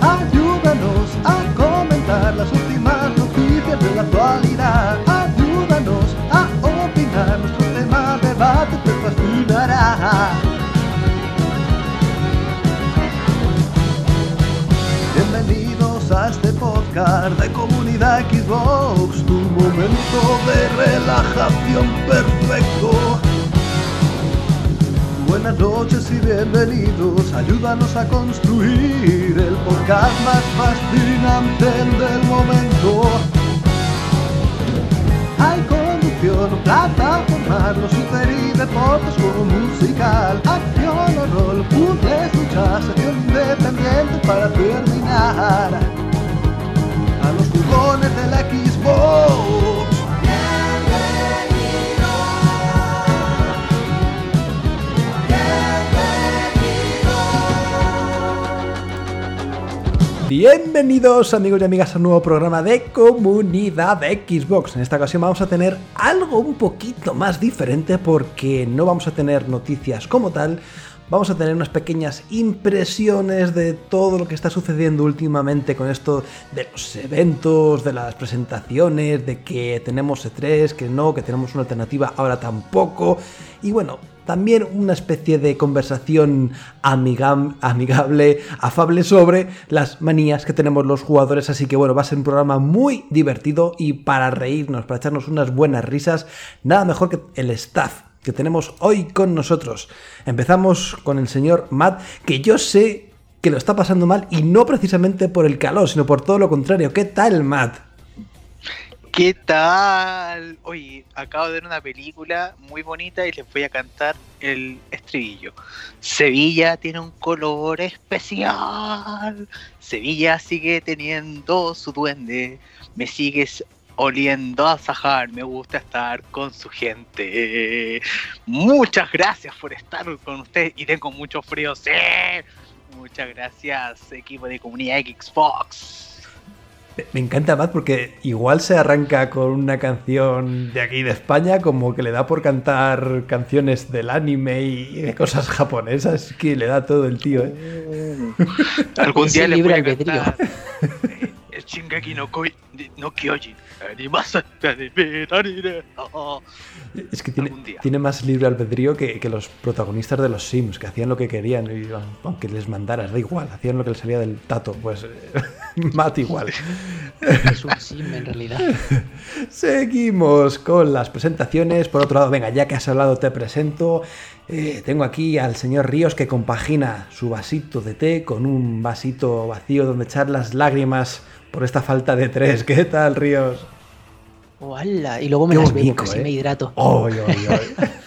Ayúdanos a comentar las últimas noticias de la actualidad. Ayúdanos a opinar, nuestro tema de debate te fascinará. Bienvenidos a este podcast de comunidad Xbox, tu momento de relajación perfecto. Buenas noches y bienvenidos, ayúdanos a construir el podcast más fascinante del momento. Hay conducción, plataforma, super y deportes como musical, acción o rol, puzzles, luchas, sección independiente para terminar. A los jugones de la Xbox. Bienvenidos amigos y amigas a un nuevo programa de comunidad Xbox. En esta ocasión vamos a tener algo un poquito más diferente porque no vamos a tener noticias como tal, vamos a tener unas pequeñas impresiones de todo lo que está sucediendo últimamente con esto de los eventos, de las presentaciones, de que tenemos E3, que no, que tenemos una alternativa, ahora tampoco. Y bueno, también una especie de conversación amigable, afable sobre las manías que tenemos los jugadores. Así que bueno, va a ser un programa muy divertido y para reírnos, para echarnos unas buenas risas, nada mejor que el staff que tenemos hoy con nosotros. Empezamos con el señor Matt, que yo sé que lo está pasando mal y no precisamente por el calor, sino por todo lo contrario. ¿Qué tal, Matt? ¿Qué tal? Oye, acabo de ver una película muy bonita y les voy a cantar el estribillo. Sevilla tiene un color especial. Sevilla sigue teniendo su duende. Me sigues oliendo a Sahar. Me gusta estar con su gente. Muchas gracias por estar con ustedes. Y tengo mucho frío, sí. Muchas gracias, equipo de comunidad Xbox. Me encanta Matt porque igual se arranca con una canción de aquí de España, como que le da por cantar canciones del anime y de cosas japonesas, que le da todo el tío. ¿eh? Algún día el les libre voy a albedrío. cantar el Shingeki no Koi no Kyojin. Es que tiene, Algún día. tiene más libre albedrío que, que los protagonistas de los Sims, que hacían lo que querían, y aunque les mandaras, da igual, hacían lo que les salía del tato, pues eh, Matt igual. Es un sim en realidad. Seguimos con las presentaciones. Por otro lado, venga, ya que has hablado, te presento. Eh, tengo aquí al señor Ríos que compagina su vasito de té con un vasito vacío donde echar las lágrimas por esta falta de tres. ¿Qué tal, Ríos? ¡Hola! Y luego me Qué las bebo, bonito, casi ¿eh? me hidrato. ¡Oy, oy, oy!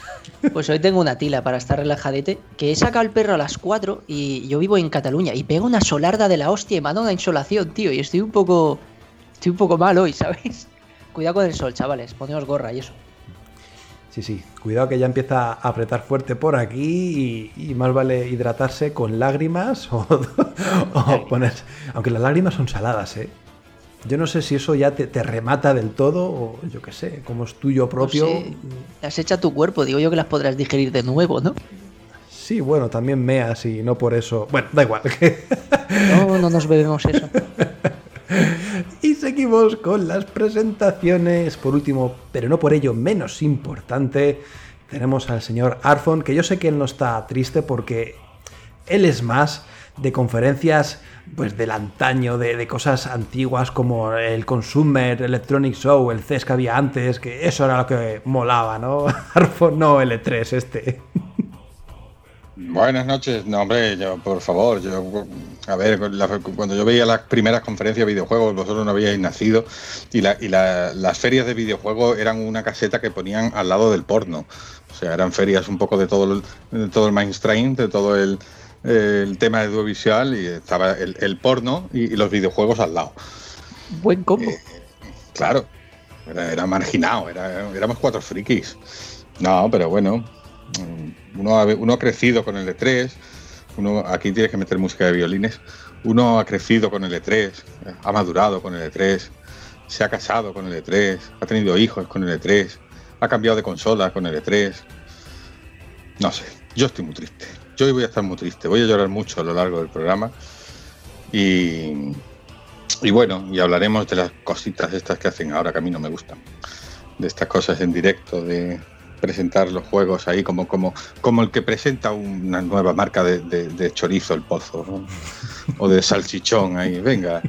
Pues hoy tengo una tila para estar relajadete, que he sacado el perro a las 4 y yo vivo en Cataluña y pega una solarda de la hostia y me una insolación, tío, y estoy un poco... Estoy un poco mal hoy, ¿sabéis? Cuidado con el sol, chavales, poneos gorra y eso. Sí, sí, cuidado que ya empieza a apretar fuerte por aquí y, y más vale hidratarse con lágrimas o, o ponerse... Aunque las lágrimas son saladas, ¿eh? Yo no sé si eso ya te, te remata del todo o yo qué sé, como es tuyo propio. No sé, las echa tu cuerpo, digo yo que las podrás digerir de nuevo, ¿no? Sí, bueno, también meas y no por eso. Bueno, da igual. No, no nos bebemos eso. y seguimos con las presentaciones. Por último, pero no por ello menos importante, tenemos al señor Arfon, que yo sé que él no está triste porque él es más de conferencias pues del antaño, de, de cosas antiguas como el Consumer Electronic Show, el CES que había antes, que eso era lo que molaba, ¿no? No L3 este. Buenas noches, no hombre, yo, por favor, yo, a ver, cuando yo veía las primeras conferencias de videojuegos, vosotros no habíais nacido, y, la- y la- las ferias de videojuegos eran una caseta que ponían al lado del porno, o sea, eran ferias un poco de todo el, de todo el mainstream, de todo el, el tema audiovisual, y estaba el, el porno y, y los videojuegos al lado. Buen combo. Eh, Claro, era, era marginado, era- éramos cuatro frikis. No, pero bueno, mm, uno ha, uno ha crecido con el E3, uno, aquí tienes que meter música de violines, uno ha crecido con el E3, ha madurado con el E3, se ha casado con el E3, ha tenido hijos con el E3, ha cambiado de consola con el E3. No sé, yo estoy muy triste. Yo hoy voy a estar muy triste, voy a llorar mucho a lo largo del programa. Y, y bueno, y hablaremos de las cositas estas que hacen ahora que a mí no me gustan. De estas cosas en directo, de presentar los juegos ahí como, como, como el que presenta una nueva marca de, chorizo el pozo, o de salchichón ahí, venga.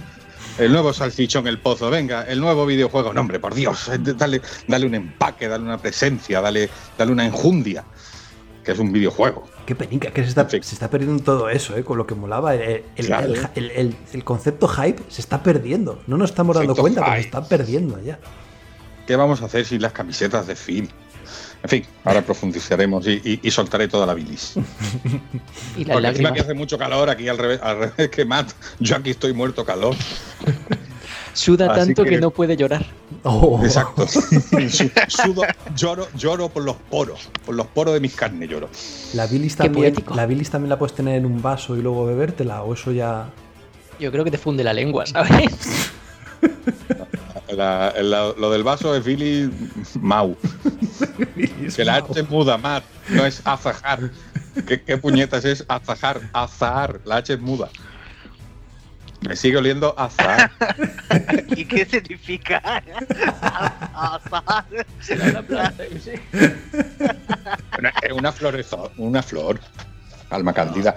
El nuevo salchichón el pozo, venga, el nuevo videojuego, no hombre, por Dios, dale, dale un empaque, dale una presencia, dale, dale una enjundia, que es un videojuego. Qué penica, que se está, Sí. se está perdiendo todo eso, ¿eh? con lo que molaba. El, el- Claro. el- el- el- el concepto hype se está perdiendo. No nos estamos dando cuenta, pero se está perdiendo ya. ¿Qué vamos a hacer sin las camisetas de Phil? En fin, ahora profundizaremos y, y- y soltaré toda la bilis. Y las Porque encima que hace mucho calor aquí al revés, al revés que Matt, yo aquí estoy muerto calor. Suda Así tanto que... que- no puede llorar. Oh. Exacto. Su- Sudo, lloro, lloro por los poros, por los poros de mis carnes lloro. La bilis, también, la bilis también la puedes tener en un vaso y luego bebértela, o eso ya. Yo creo que te funde la lengua, ¿sabes? La- la- lo del vaso es Billy Mau. Que la H es muda, Matt, no es azajar. ¿Qué, qué puñetas es azajar? Azahar, la H es muda. Me sigue oliendo a azahar. ¿Y qué significa? Azar. Una, es una florezo- una flor. Alma cándida.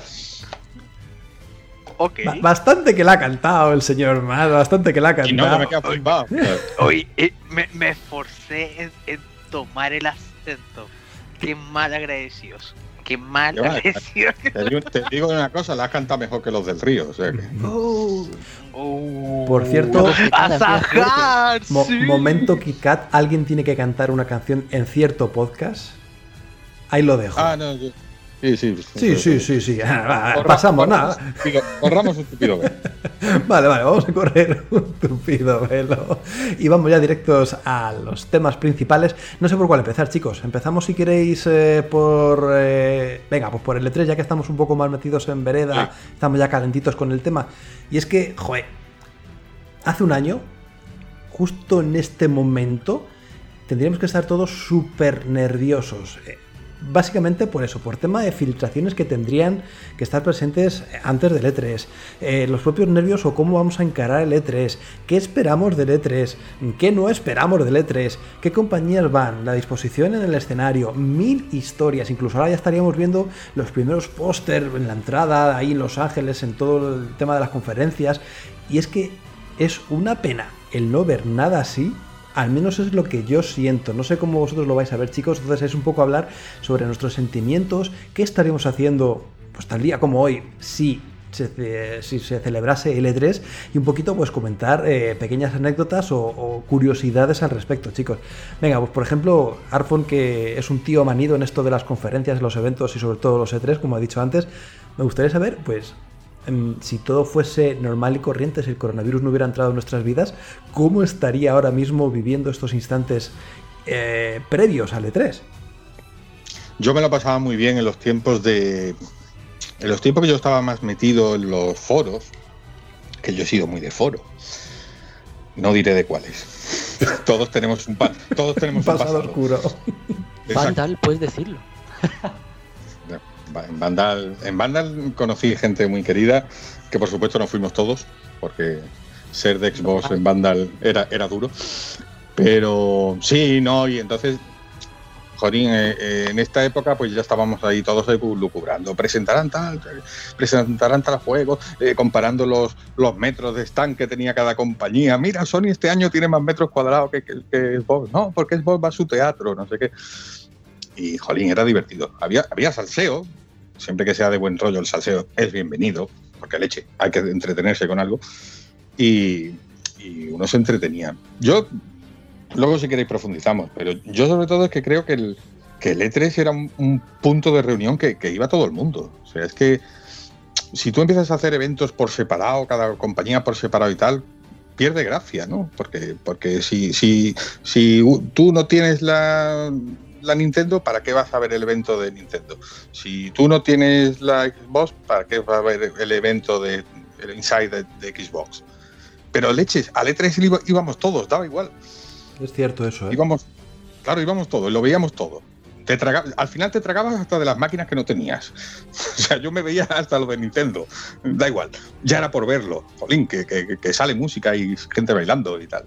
ok. Ba- Bastante que la ha cantado el señor Matt, bastante que la ha Y no, que me cantado. queda eh, me, me esforcé en, en tomar el acento. Qué mal agradecidos. Qué mal Qué mal. agradecidos. Te digo, te digo una cosa, la has cantado mejor que los del río. O sea que- Oh. Por cierto, ¡Azajar! mo- sí. momento Kit Kat, alguien tiene que cantar una canción en cierto podcast. Ahí lo dejo. Ah, no, yo- sí, sí. sí, sí, sí, sí. Ah, va, pasamos corramos nada. Corramos un tupido velo. Vale, vale, vamos a correr un tupido velo. Y vamos ya directos a los temas principales. No sé por cuál empezar, chicos. Empezamos, si queréis, eh, por. eh, venga, pues por el E3, ya que estamos un poco más metidos en vereda, estamos ya calentitos con el tema. Y es que, joder, hace un año, justo en este momento, tendríamos que estar todos súper nerviosos. Eh, Básicamente por eso, por tema de filtraciones que tendrían que estar presentes antes del E3, eh, los propios nervios o cómo vamos a encarar el E3, qué esperamos del E3, qué no esperamos del E3, qué compañías van, la disposición en el escenario, mil historias, incluso ahora ya estaríamos viendo los primeros póster en la entrada, ahí en Los Ángeles, en todo el tema de las conferencias, y es que es una pena el no ver nada así al menos es lo que yo siento. No sé cómo vosotros lo vais a ver, chicos. Entonces es un poco hablar sobre nuestros sentimientos, qué estaríamos haciendo pues tal día como hoy, si se, si se celebrase el E3 y un poquito pues comentar eh, pequeñas anécdotas o, o curiosidades al respecto, chicos. Venga, pues por ejemplo, Arfon, que es un tío manido en esto de las conferencias, los eventos y sobre todo los E3, como he dicho antes, me gustaría saber, pues, si todo fuese normal y corriente, si el coronavirus no hubiera entrado en nuestras vidas, ¿cómo estaría ahora mismo viviendo estos instantes eh, previos al E3? Yo me lo pasaba muy bien en los tiempos de. En los tiempos que yo estaba más metido en los foros, que yo he sido muy de foro. No diré de cuáles. todos tenemos un, pa- todos tenemos Un un pasado pasado. oscuro. Exacto. Vandal, puedes decirlo. En Vandal, en Vandal conocí gente muy querida, que por supuesto no fuimos todos, porque ser de Xbox en Vandal era, era duro. Pero sí, no, y entonces, Jorín, eh, eh, en esta época pues ya estábamos ahí todos ahí lucubrando. Presentarán tal, presentarán tal juego, eh, comparando los, los metros de stand que tenía cada compañía. Mira, Sony este año tiene más metros cuadrados que, que, que Xbox. No, porque Xbox va a su teatro, no sé qué. Y, jolín, era divertido. Había, había salseo, siempre que sea de buen rollo el salseo es bienvenido, porque leche, hay que entretenerse con algo. Y, y uno se entretenía. Yo, luego si queréis profundizamos, pero yo sobre todo es que creo que el, que el E3 era un, un punto de reunión que, que iba todo el mundo. O sea, es que si tú empiezas a hacer eventos por separado, cada compañía por separado y tal, pierde gracia, ¿no? Porque, porque si, si, si tú no tienes la, la Nintendo, ¿para qué vas a ver el evento de Nintendo? Si tú no tienes la Xbox, ¿para qué vas a ver el evento de el Inside de, de Xbox? pero leches, al E3 íbamos todos, daba igual. Es cierto eso, ¿eh? Íbamos, claro, íbamos todos, lo veíamos todo. Te al final te tragabas hasta de las máquinas que no tenías. O sea, yo me veía hasta lo de Nintendo. Da igual. Ya era por verlo. Jolín, que, que, sale música y gente bailando y tal.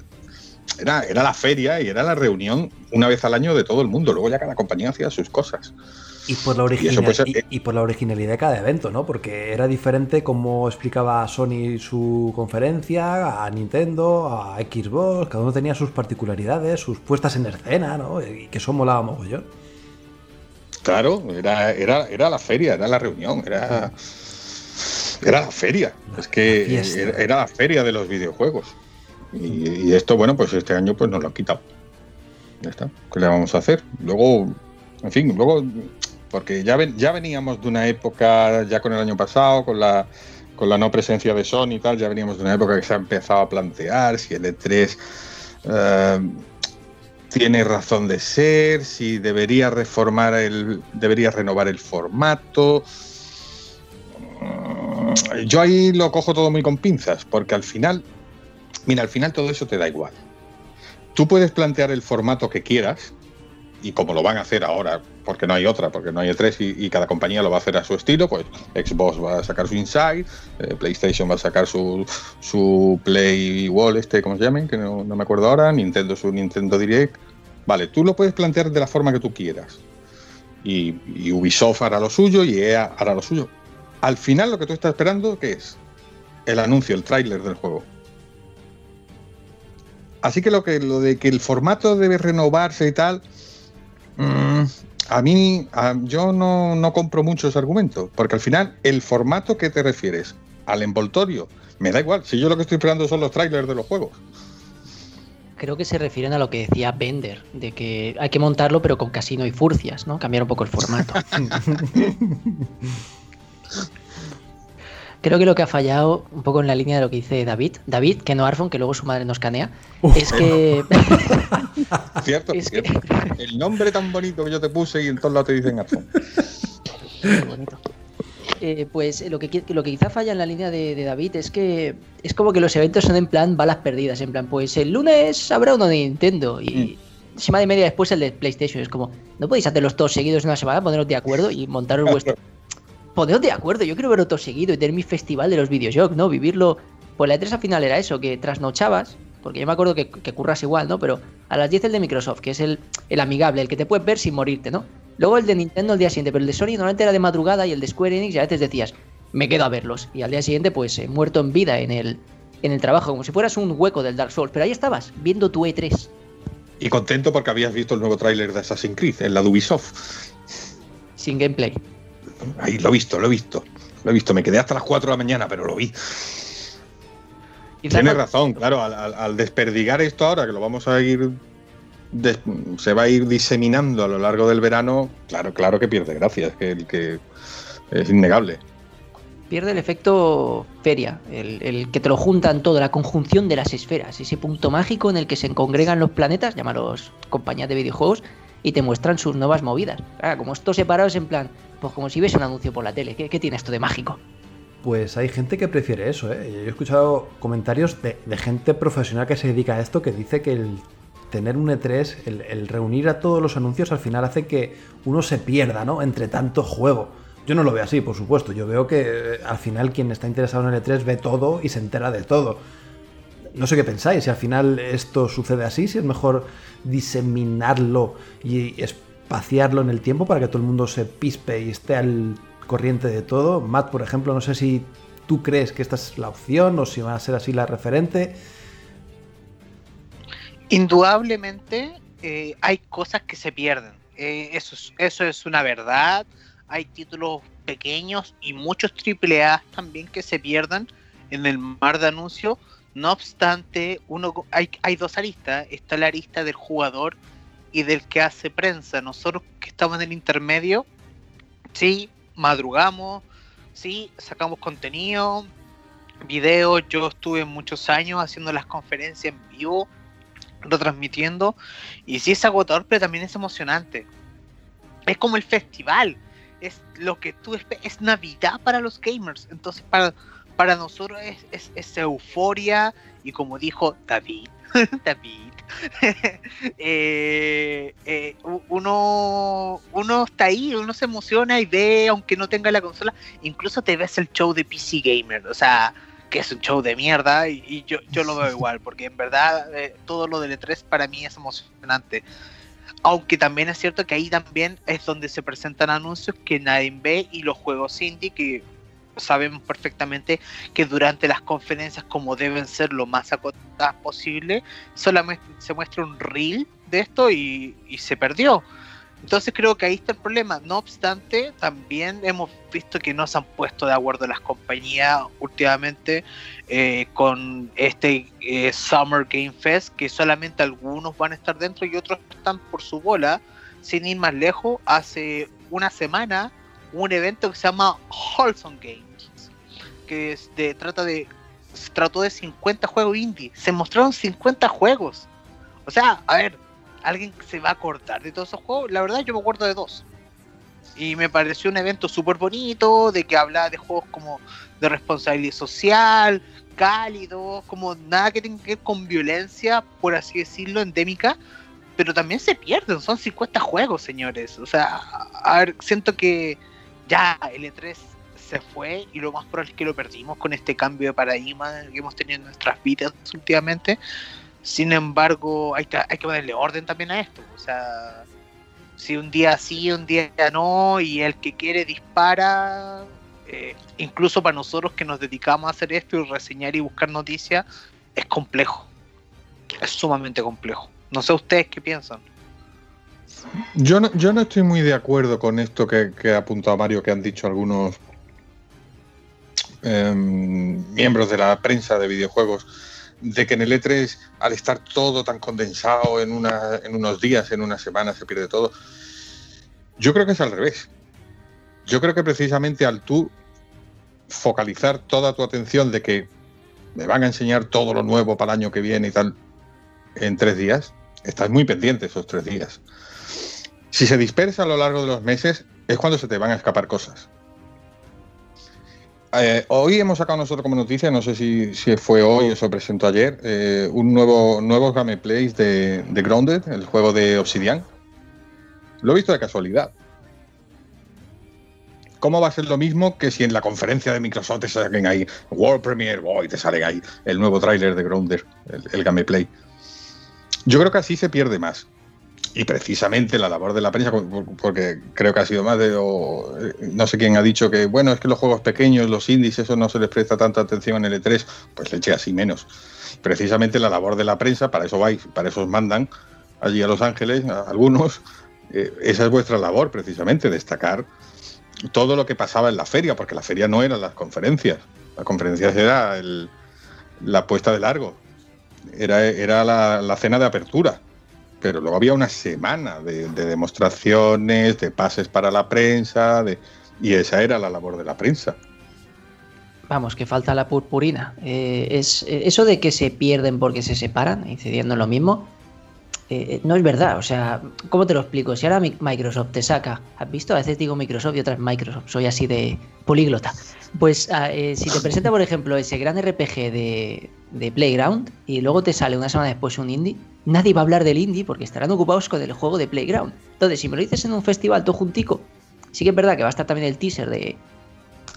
Era, era la feria y era la reunión una vez al año de todo el mundo. Luego ya cada compañía hacía sus cosas. Y por, la y, por la originalidad de cada evento, ¿no? Porque era diferente como explicaba Sony su conferencia, a Nintendo, a Xbox, cada uno tenía sus particularidades, sus puestas en escena, ¿no? Y que eso molaba mogollón. Claro, era, era, era la feria, era la reunión, era, era la feria. es que era, la feria de los videojuegos. Y, esto, bueno, pues este año pues nos lo han quitado. Ya está. ¿Qué le vamos a hacer? Luego, en fin, luego porque ya, ven, ya veníamos de una época, ya con el año pasado, con la, con la no presencia de Sony y tal, ya veníamos de una época que se ha empezado a plantear si el E3 eh, tiene razón de ser, si debería reformar el, debería renovar el formato. Yo ahí lo cojo todo muy con pinzas, porque al final, mira, al final todo eso te da igual. Tú puedes plantear el formato que quieras, y como lo van a hacer ahora, porque no hay otra, porque no hay E3 y, cada compañía lo va a hacer a su estilo, pues Xbox va a sacar su Inside, eh, PlayStation va a sacar su, su Play Wall, este, ¿cómo se llamen? Que no, me acuerdo ahora, Nintendo su Nintendo Direct. Vale, tú lo puedes plantear de la forma que tú quieras. Y, Ubisoft hará lo suyo y EA hará lo suyo. Al final lo que tú estás esperando, ¿qué es? El anuncio, el tráiler del juego. Así que lo, que lo de que el formato debe renovarse y tal, Mm, a mí, yo no, compro muchos argumentos, porque al final, el formato que te refieres al envoltorio, me da igual, si yo lo que estoy esperando son los trailers de los juegos. Creo que se refieren a lo que decía Bender, de que hay que montarlo pero con casino y furcias, ¿no? Cambiar un poco el formato. Creo que lo que ha fallado, un poco en la línea de lo que dice David, David, que no Arfon, que luego su madre nos canea, es que. cierto, cierto. El nombre tan bonito que yo te puse y en todos lados te dicen Arfon. bonito. Eh, pues lo que, lo que quizá falla en la línea de, David es que es como que los eventos son en plan balas perdidas, en plan, pues el lunes habrá uno de Nintendo y mm. semana y media después el de PlayStation. Es como, no podéis hacerlos todos seguidos en una semana, poneros de acuerdo y montaros vuestro, poneros de acuerdo, yo quiero verlo todo seguido y tener mi festival de los videojuegos, ¿no? Vivirlo. Pues la E3 al final era eso, que trasnochabas, porque yo me acuerdo que, curras igual, ¿no? Pero a las 10 el de Microsoft, que es el, el amigable, el que te puedes ver sin morirte, ¿no? Luego el de Nintendo el día siguiente, pero el de Sony normalmente era de madrugada y el de Square Enix y a veces decías, me quedo a verlos. Y al día siguiente, pues, eh, muerto en vida en el, en el trabajo, como si fueras un hueco del Dark Souls. Pero ahí estabas, viendo tu E3. Y contento porque habías visto el nuevo tráiler de Assassin's Creed, en la de Ubisoft. Sin gameplay. Ahí lo he visto, lo he visto. Lo he visto. Me quedé hasta las 4 de la mañana, pero lo vi. Tienes razón, claro. Al, desperdigar esto ahora, que lo vamos a ir. se va a ir diseminando a lo largo del verano, claro, claro que pierde gracia. Es que, el que es innegable. Pierde el efecto feria, el, el, que te lo juntan todo, la conjunción de las esferas, ese punto mágico en el que se congregan los planetas, llámalos compañías de videojuegos, y te muestran sus nuevas movidas. como estos separados en plan, pues como si ves un anuncio por la tele. ¿Qué, tiene esto de mágico? Pues hay gente que prefiere eso, ¿eh? Yo he escuchado comentarios de, gente profesional que se dedica a esto que dice que el tener un E3, el, reunir a todos los anuncios al final hace que uno se pierda, ¿no? Entre tanto juego. Yo no lo veo así, por supuesto. Yo veo que eh, al final quien está interesado en el E3 ve todo y se entera de todo. No sé qué pensáis, si al final esto sucede así, si es mejor diseminarlo y espaciarlo en el tiempo para que todo el mundo se pispe y esté al corriente de todo. Matt, por ejemplo, no sé si tú crees que esta es la opción o si va a ser así la referente. Indudablemente eh, hay cosas que se pierden. Eh, eso, es, una verdad. Hay títulos pequeños y muchos AAA también que se pierdan en el mar de anuncios no obstante, uno hay, hay dos aristas. Está la arista del jugador y del que hace prensa. Nosotros que estamos en el intermedio, sí, madrugamos, sí, sacamos contenido, videos. Yo estuve muchos años haciendo las conferencias en vivo, retransmitiendo. Y sí es agotador, pero también es emocionante. Es como el festival. Es lo que tú es Navidad para los gamers. Entonces, para para nosotros es, es, euforia y como dijo David, David, eh, eh, uno, uno está ahí, uno se emociona y ve, aunque no tenga la consola, incluso te ves el show de PC Gamer, o sea, que es un show de mierda y, yo, yo lo veo igual, porque en verdad eh, todo lo del E3 para mí es emocionante. Aunque también es cierto que ahí también es donde se presentan anuncios que nadie ve y los juegos indie que sabemos perfectamente que durante las conferencias, como deben ser lo más acotadas posible, solamente se muestra un reel de esto y, se perdió. Entonces creo que ahí está el problema. No obstante, también hemos visto que no se han puesto de acuerdo las compañías últimamente eh, con este eh, Summer Game Fest, que solamente algunos van a estar dentro y otros están por su bola. Sin ir más lejos, hace una semana un evento que se llama Wholesome Games, que trata de, trató de 50 juegos indie. Se mostraron 50 juegos. O sea, a ver, ¿alguien se va a acordar de todos esos juegos? La verdad yo me acuerdo de dos. Y me pareció un evento súper bonito, de que hablaba de juegos como de responsabilidad social, cálidos, como nada que tenga que ver con violencia, por así decirlo, endémica, pero también se pierden, son 50 juegos, señores. O sea, a ver, siento que ya el E3 se fue y lo más probable es que lo perdimos con este cambio de paradigma que hemos tenido en nuestras vidas últimamente. Sin embargo, hay que, hay que ponerle orden también a esto. O sea, si un día sí, un día no, y el que quiere dispara, eh, incluso para nosotros que nos dedicamos a hacer esto y reseñar y buscar noticias, es complejo. Es sumamente complejo. No sé ustedes qué piensan. Yo no, yo no estoy muy de acuerdo con esto que, ha apuntado Mario, que han dicho algunos em, miembros de la prensa de videojuegos, de que en el E3, al estar todo tan condensado en, una, en unos días, en una semana, se pierde todo. Yo creo que es al revés. Yo creo que precisamente al tú focalizar toda tu atención de que me van a enseñar todo lo nuevo para el año que viene y tal en tres días, estás muy pendiente esos tres días. Si se dispersa a lo largo de los meses, es cuando se te van a escapar cosas. Eh, hoy hemos sacado nosotros como noticia, no sé si, fue hoy o se presentó ayer, eh, un nuevo nuevos gameplays de, de Grounded, el juego de Obsidian. Lo he visto de casualidad. ¿Cómo va a ser lo mismo que si en la conferencia de Microsoft te salen ahí World Premiere, y te sale ahí el nuevo tráiler de Grounded, el gameplay? Yo creo que así se pierde más y precisamente la labor de la prensa, porque creo que ha sido más de, no sé quién ha dicho que, bueno, es que los juegos pequeños, los indies, eso no se les presta tanta atención en el E3, pues le eché así menos. Precisamente la labor de la prensa, para eso vais, para eso os mandan allí a Los Ángeles, algunos, eh, esa es vuestra labor, precisamente, destacar todo lo que pasaba en la feria, porque la feria no eran las conferencias, las conferencias era la puesta de largo, era, era la cena de apertura pero luego había una semana de, demostraciones, de pases para la prensa, de, y esa era la labor de la prensa. Vamos, que falta la purpurina. Eh, es, eh, eso de que se pierden porque se separan, incidiendo lo mismo, eh, no es verdad. O sea, ¿cómo te lo explico? Si ahora Microsoft te saca, ¿has visto? A veces digo Microsoft y otras Microsoft, soy así de políglota. Pues ah, si te presenta, por ejemplo, ese gran RPG de Playground y luego te sale una semana después un indie, nadie va a hablar del indie porque estarán ocupados con el juego de Playground. Entonces, si me lo dices en un festival todo juntico, sí que es verdad que va a estar también el teaser de,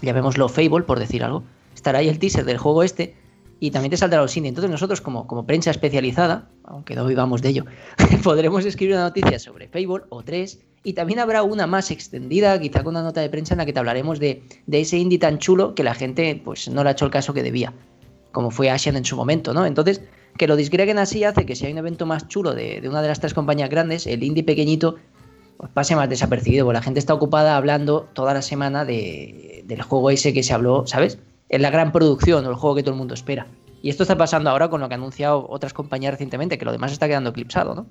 llamémoslo Fable, por decir algo, estará ahí el teaser del juego este y también te saldrá los indie. Entonces nosotros como, como prensa especializada, aunque no vivamos de ello, podremos escribir una noticia sobre Fable o tres y también habrá una más extendida, quizá con una nota de prensa en la que te hablaremos de, de ese indie tan chulo que la gente pues no le ha hecho el caso que debía como fue Asian en su momento, ¿no? Entonces, que lo disgreguen así hace que si hay un evento más chulo de, una de las tres compañías grandes, el indie pequeñito, pues pase más desapercibido, porque la gente está ocupada hablando toda la semana de, del juego ese que se habló, ¿sabes? Es la gran producción o el juego que todo el mundo espera. Y esto está pasando ahora con lo que han anunciado otras compañías recientemente, que lo demás está quedando eclipsado, ¿no?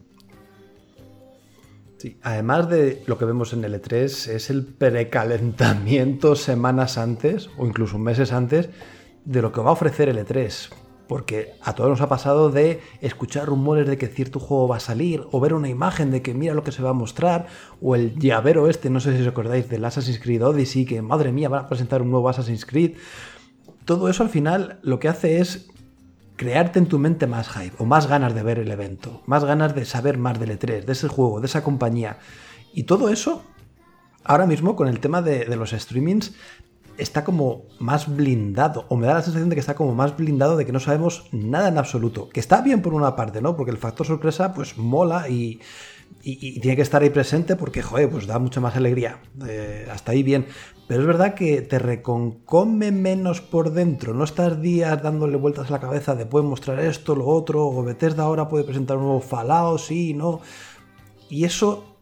Sí, además de lo que vemos en el E3, es el precalentamiento semanas antes o incluso meses antes de lo que va a ofrecer el E3. Porque a todos nos ha pasado de escuchar rumores de que cierto juego va a salir, o ver una imagen de que mira lo que se va a mostrar, o el llavero este, no sé si os acordáis del Assassin's Creed Odyssey, que madre mía, van a presentar un nuevo Assassin's Creed. todo eso al final lo que hace es crearte en tu mente más hype o más ganas de ver el evento, más ganas de saber más del E3, de ese juego, de esa compañía. Y todo eso, ahora mismo con el tema de, de los streamings, está como más blindado, o me da la sensación de que está como más blindado de que no sabemos nada en absoluto. Que está bien por una parte, ¿no? Porque el factor sorpresa, pues mola y, y- tiene que estar ahí presente porque, joder, pues da mucha más alegría. Eh, hasta ahí bien. Pero es verdad que te reconcome menos por dentro. No estás días dándole vueltas a la cabeza de puede mostrar esto, lo otro, o Bethesda ahora puede presentar un nuevo Fallout, sí, no. Y eso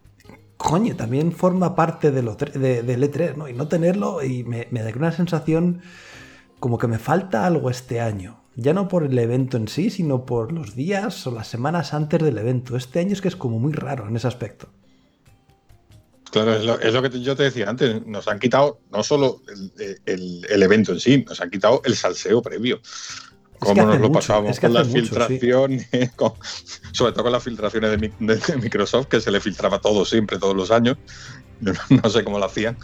coño, también forma parte de lo de- del E3, ¿no? Y no tenerlo, y me, me da una sensación como que me falta algo este año. Ya no por el evento en sí, sino por los días o las semanas antes del evento. Este año es que es como muy raro en ese aspecto. Claro, es lo, que yo te decía antes. Nos han quitado no solo el evento en sí, nos han quitado el salseo previo. Que Cómo nos hace lo mucho, pasamos es que con las mucho, sí. filtraciones, con- sobre todo con las filtraciones de, de- de Microsoft, que se le filtraba todo siempre, todos los años. No, no sé cómo lo hacían,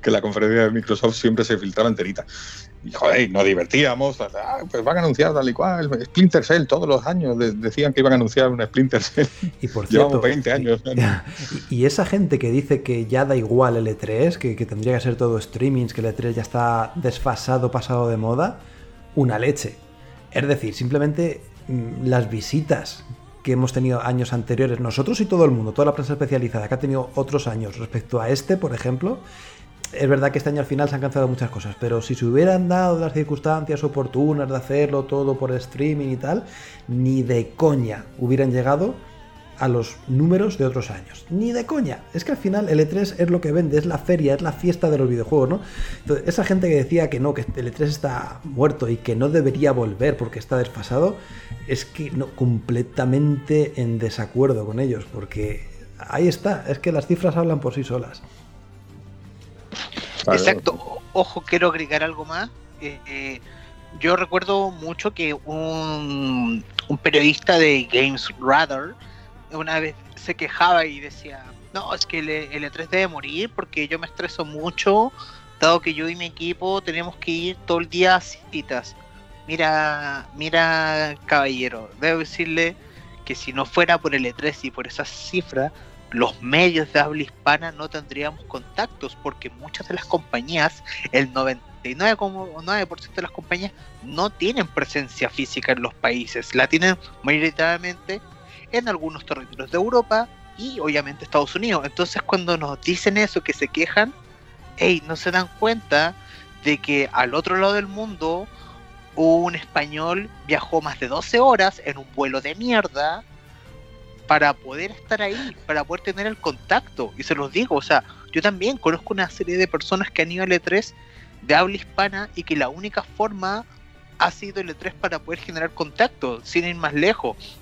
que la conferencia de Microsoft siempre se filtraba enterita. Y joder, nos divertíamos. ah, pues van a anunciar tal y cual. Splinter Cell todos los años de- decían que iban a anunciar un Splinter Cell. Y por Llevamos cierto, 20 años. Y, y esa gente que dice que ya da igual el E3, que, que tendría que ser todo streamings, que el E3 ya está desfasado, pasado de moda, una leche. Es decir, simplemente mm, las visitas que hemos tenido años anteriores, nosotros y todo el mundo, toda la prensa especializada que ha tenido otros años respecto a este, por ejemplo, es verdad que este año al final se han cancelado muchas cosas, pero si se hubieran dado las circunstancias oportunas de hacerlo todo por streaming y tal, ni de coña hubieran llegado a los números de otros años. Ni de coña. Es que al final el E3 es lo que vende, es la feria, es la fiesta de los videojuegos, ¿no? Entonces, esa gente que decía que no, que el E3 está muerto y que no debería volver porque está desfasado, es que no, completamente en desacuerdo con ellos, porque ahí está, es que las cifras hablan por sí solas. Exacto. Ojo, quiero agregar algo más. Eh, eh, yo recuerdo mucho que un, un periodista de Games Radar una vez se quejaba y decía, no, es que el, el E3 debe morir porque yo me estreso mucho, dado que yo y mi equipo tenemos que ir todo el día a citas. Mira, mira, caballero, debo decirle que si no fuera por el E3 y por esas cifras, los medios de habla hispana no tendríamos contactos porque muchas de las compañías, el 99,9% de las compañías no tienen presencia física en los países, la tienen mayoritariamente en algunos territorios de Europa y obviamente Estados Unidos. Entonces cuando nos dicen eso, que se quejan, hey, no se dan cuenta de que al otro lado del mundo un español viajó más de 12 horas en un vuelo de mierda para poder estar ahí, para poder tener el contacto. Y se los digo, o sea, yo también conozco una serie de personas que han ido al E3 de habla hispana y que la única forma ha sido el E3 para poder generar contacto, sin ir más lejos.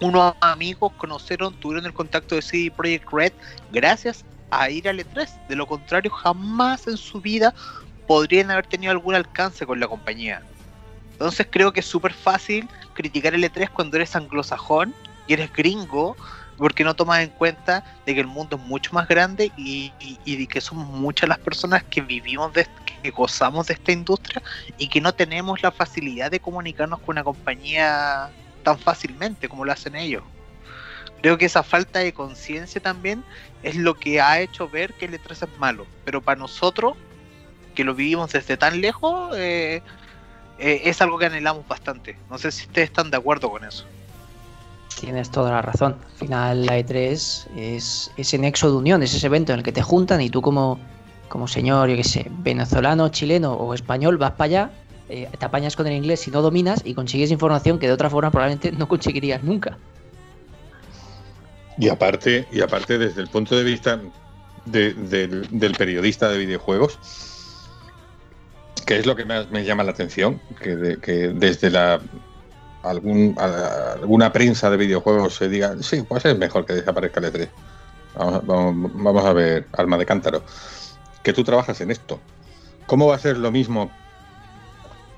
Unos amigos conocieron, tuvieron el contacto de CD Projekt Red gracias a ir al E3. De lo contrario, jamás en su vida podrían haber tenido algún alcance con la compañía. Entonces creo que es súper fácil criticar el E3 cuando eres anglosajón y eres gringo, porque no tomas en cuenta de que el mundo es mucho más grande y, y- que somos muchas las personas que vivimos, de, que gozamos de esta industria y que no tenemos la facilidad de comunicarnos con una compañía tan fácilmente como lo hacen ellos. Creo que esa falta de conciencia también es lo que ha hecho ver que el E3 es malo, pero para nosotros, que lo vivimos desde tan lejos, eh, eh, es algo que anhelamos bastante. No sé si ustedes están de acuerdo con eso. Tienes toda la razón. Al final la E3 es ese nexo de unión, es ese evento en el que te juntan y tú como, como señor, yo qué sé, venezolano, chileno o español vas para allá, eh, te apañas con el inglés si no dominas y consigues información que de otra forma probablemente no conseguirías nunca. Y aparte, y aparte desde el punto de vista de- del, periodista de videojuegos, que es lo que más me llama la atención, que, de- que desde la algún, alguna prensa de videojuegos se diga, sí, pues es mejor que desaparezca el E3. Vamos, vamos- vamos a ver, alma de cántaro, que tú trabajas en esto. ¿Cómo va a ser lo mismo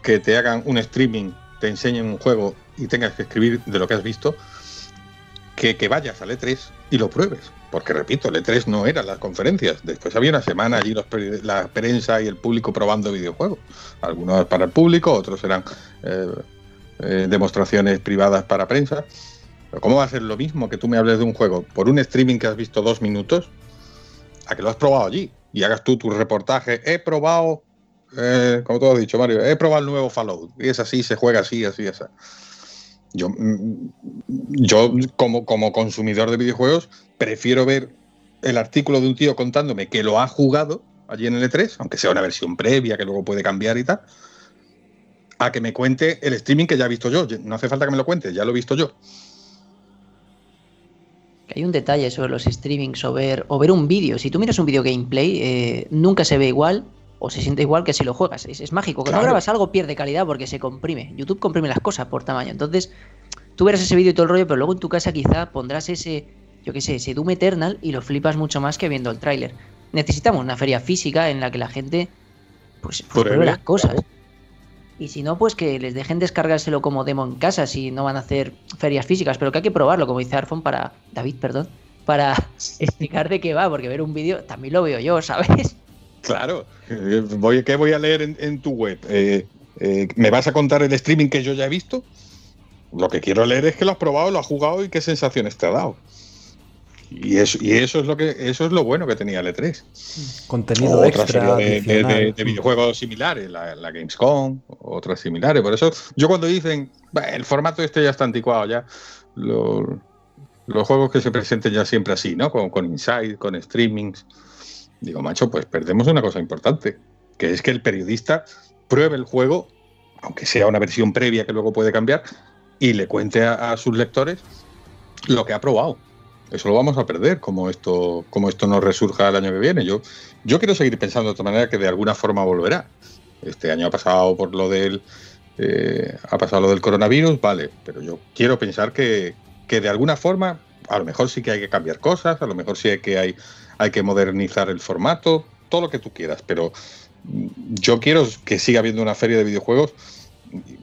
que te hagan un streaming, te enseñen un juego y tengas que escribir de lo que has visto? que, que vayas al E3 y lo pruebes. Porque repito, el E3 no eran las conferencias. Después había una semana allí la prensa y el público probando videojuegos. Algunos para el público, otros eran eh, eh, demostraciones privadas para prensa. Pero ¿cómo va a ser lo mismo que tú me hables de un juego por un streaming que has visto dos minutos a que lo has probado allí y hagas tú tu reportaje? He probado, eh, como tú has dicho, Mario, he probado el nuevo Fallout. Y es así, se juega así, así, así. Yo, mm, yo como, como consumidor de videojuegos, prefiero ver el artículo de un tío contándome que lo ha jugado allí en el E3, aunque sea una versión previa que luego puede cambiar y tal, a que me cuente el streaming que ya he visto yo. No hace falta que me lo cuente, ya lo he visto yo. Hay un detalle sobre los streamings o ver, o ver un vídeo. Si tú miras un vídeo gameplay, eh, nunca se ve igual o se siente igual que si lo juegas. Es, mágico. Cuando grabas algo pierde calidad porque se comprime. YouTube comprime las cosas por tamaño. Entonces, tú verás ese vídeo y todo el rollo, pero luego en tu casa quizá pondrás ese, yo qué sé, ese Doom Eternal y lo flipas mucho más que viendo el tráiler. Necesitamos una feria física en la que la gente pues, pues pruebe las cosas. Y si no, pues que les dejen descargárselo como demo en casa si no van a hacer ferias físicas, pero que hay que probarlo, como dice Arfon, para. David, perdón. Para explicar de qué va, porque ver un vídeo también lo veo yo, ¿sabes? Claro. Voy, ¿Qué voy a leer en, tu web? Eh, eh, ¿Me vas a contar el streaming que yo ya he visto? Lo que quiero leer es que lo has probado, lo has jugado y qué sensaciones te ha dado. Y eso, y eso es lo que eso es lo bueno que tenía el E3. Contenido extra de, videojuegos similares, la, Gamescom, otras similares. Por eso, yo cuando dicen el formato este ya está anticuado, ya los, juegos que se presenten ya siempre así, ¿no? Con, con Inside, con streamings Digo, macho, pues perdemos una cosa importante, que es que el periodista pruebe el juego, aunque sea una versión previa que luego puede cambiar, y le cuente a, sus lectores lo que ha probado. Eso lo vamos a perder, como esto, como esto no resurja el año que viene. Yo, yo quiero seguir pensando de otra manera que de alguna forma volverá. Este año ha pasado por lo del eh, ha pasado lo del coronavirus, vale, pero yo quiero pensar que, que de alguna forma, a lo mejor sí que hay que cambiar cosas, a lo mejor sí que hay hay que modernizar el formato, todo lo que tú quieras, pero yo quiero que siga habiendo una feria de videojuegos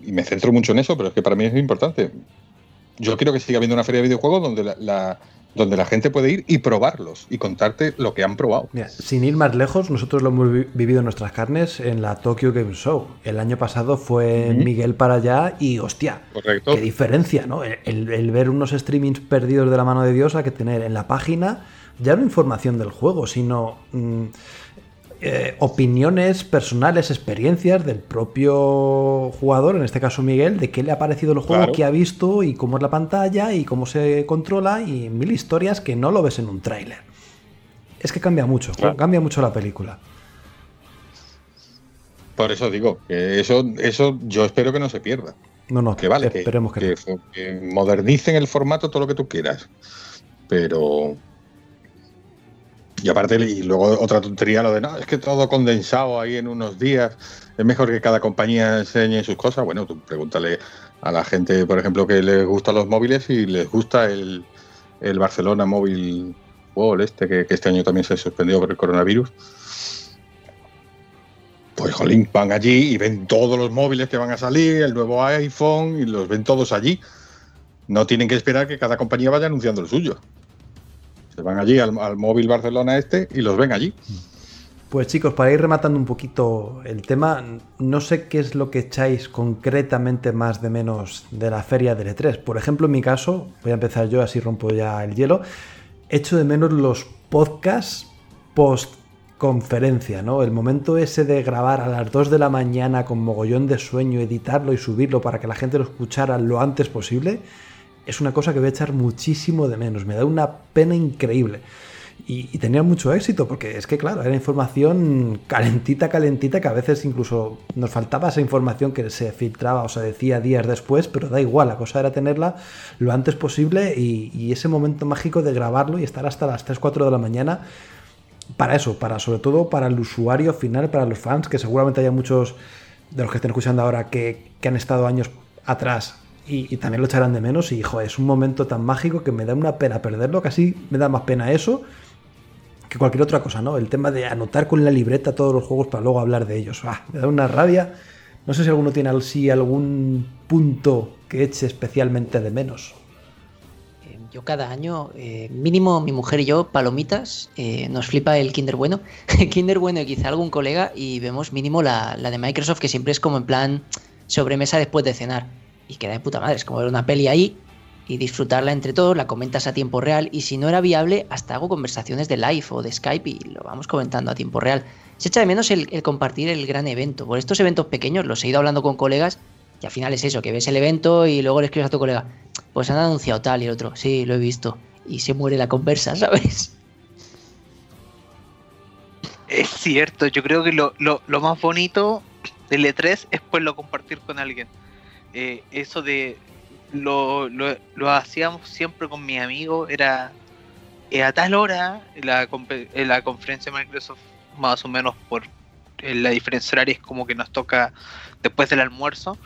y me centro mucho en eso, pero es que para mí es importante. Yo quiero que siga habiendo una feria de videojuegos donde la, donde la gente puede ir y probarlos y contarte lo que han probado. sin ir más lejos, nosotros lo hemos vivido en nuestras carnes en la Tokyo Game Show. El año pasado fue Miguel para allá y hostia, qué diferencia, ¿no? El, ver unos streamings perdidos de la mano de Dios a que tener en la página ya no información del juego, sino mm, eh, opiniones personales, experiencias del propio jugador, en este caso Miguel, de qué le ha parecido el juego, qué ha visto y cómo es la pantalla y cómo se controla y mil historias que no lo ves en un tráiler. Es que cambia mucho, cambia mucho la película. Por eso digo, que eso, eso yo espero que no se pierda. No, no, que vale, esperemos que, que modernicen el formato todo lo que tú quieras. Pero, y aparte, y luego otra tontería, lo de no, es que todo condensado ahí en unos días. Es mejor que cada compañía enseñe sus cosas. Bueno, tú pregúntale a la gente, por ejemplo, que les gustan los móviles y les gusta el, Barcelona Móvil World, este, que, este año también se suspendió por el coronavirus. Pues, jolín, van allí y ven todos los móviles que van a salir, el nuevo iPhone, y los ven todos allí. No tienen que esperar que cada compañía vaya anunciando el suyo. Se van allí al, móvil Barcelona este y los ven allí. Pues chicos, para ir rematando un poquito el tema, no sé qué es lo que echáis concretamente más de menos de la feria de E3. Por ejemplo, en mi caso, voy a empezar yo, así rompo ya el hielo, echo de menos los podcasts post conferencia, ¿no? El momento ese de grabar a las 2 de la mañana con mogollón de sueño, editarlo y subirlo para que la gente lo escuchara lo antes posible es una cosa que voy a echar muchísimo de menos. Me da una pena increíble. Y, tenía mucho éxito, porque es que, claro, era información calentita, calentita, que a veces incluso nos faltaba esa información que se filtraba o se decía días después, pero da igual, la cosa era tenerla lo antes posible y, ese momento mágico de grabarlo y estar hasta las 3, 4 de la mañana para eso, para sobre todo para el usuario final, para los fans, que seguramente haya muchos de los que estén escuchando ahora que, que han estado años atrás y, también lo echarán de menos. Y, hijo, es un momento tan mágico que me da una pena perderlo. Casi me da más pena eso que cualquier otra cosa, ¿no? El tema de anotar con la libreta todos los juegos para luego hablar de ellos. Ah, me da una rabia. No sé si alguno tiene algún punto que eche especialmente de menos. yo cada año, eh, mínimo mi mujer y yo, palomitas, eh, nos flipa el Kinder Bueno. Kinder Bueno y quizá algún colega y vemos mínimo la, la, de Microsoft, que siempre es como en plan sobremesa después de cenar. Y queda de puta madre, es como ver una peli ahí y disfrutarla entre todos, la comentas a tiempo real y si no era viable, hasta hago conversaciones de live o de Skype y lo vamos comentando a tiempo real. Se echa de menos el, compartir el gran evento. Por estos eventos pequeños los he ido hablando con colegas y al final es eso, que ves el evento y luego le escribes a tu colega, pues han anunciado tal y el otro, sí, lo he visto. Y se muere la conversa, ¿sabes? Es cierto, yo creo que lo, lo, lo más bonito del E3 es poderlo compartir con alguien. Eh, eso de lo, lo, hacíamos siempre con mis amigos, era eh, a tal hora la, la conferencia de Microsoft, más o menos por eh, la diferencia horaria es como que nos toca después del almuerzo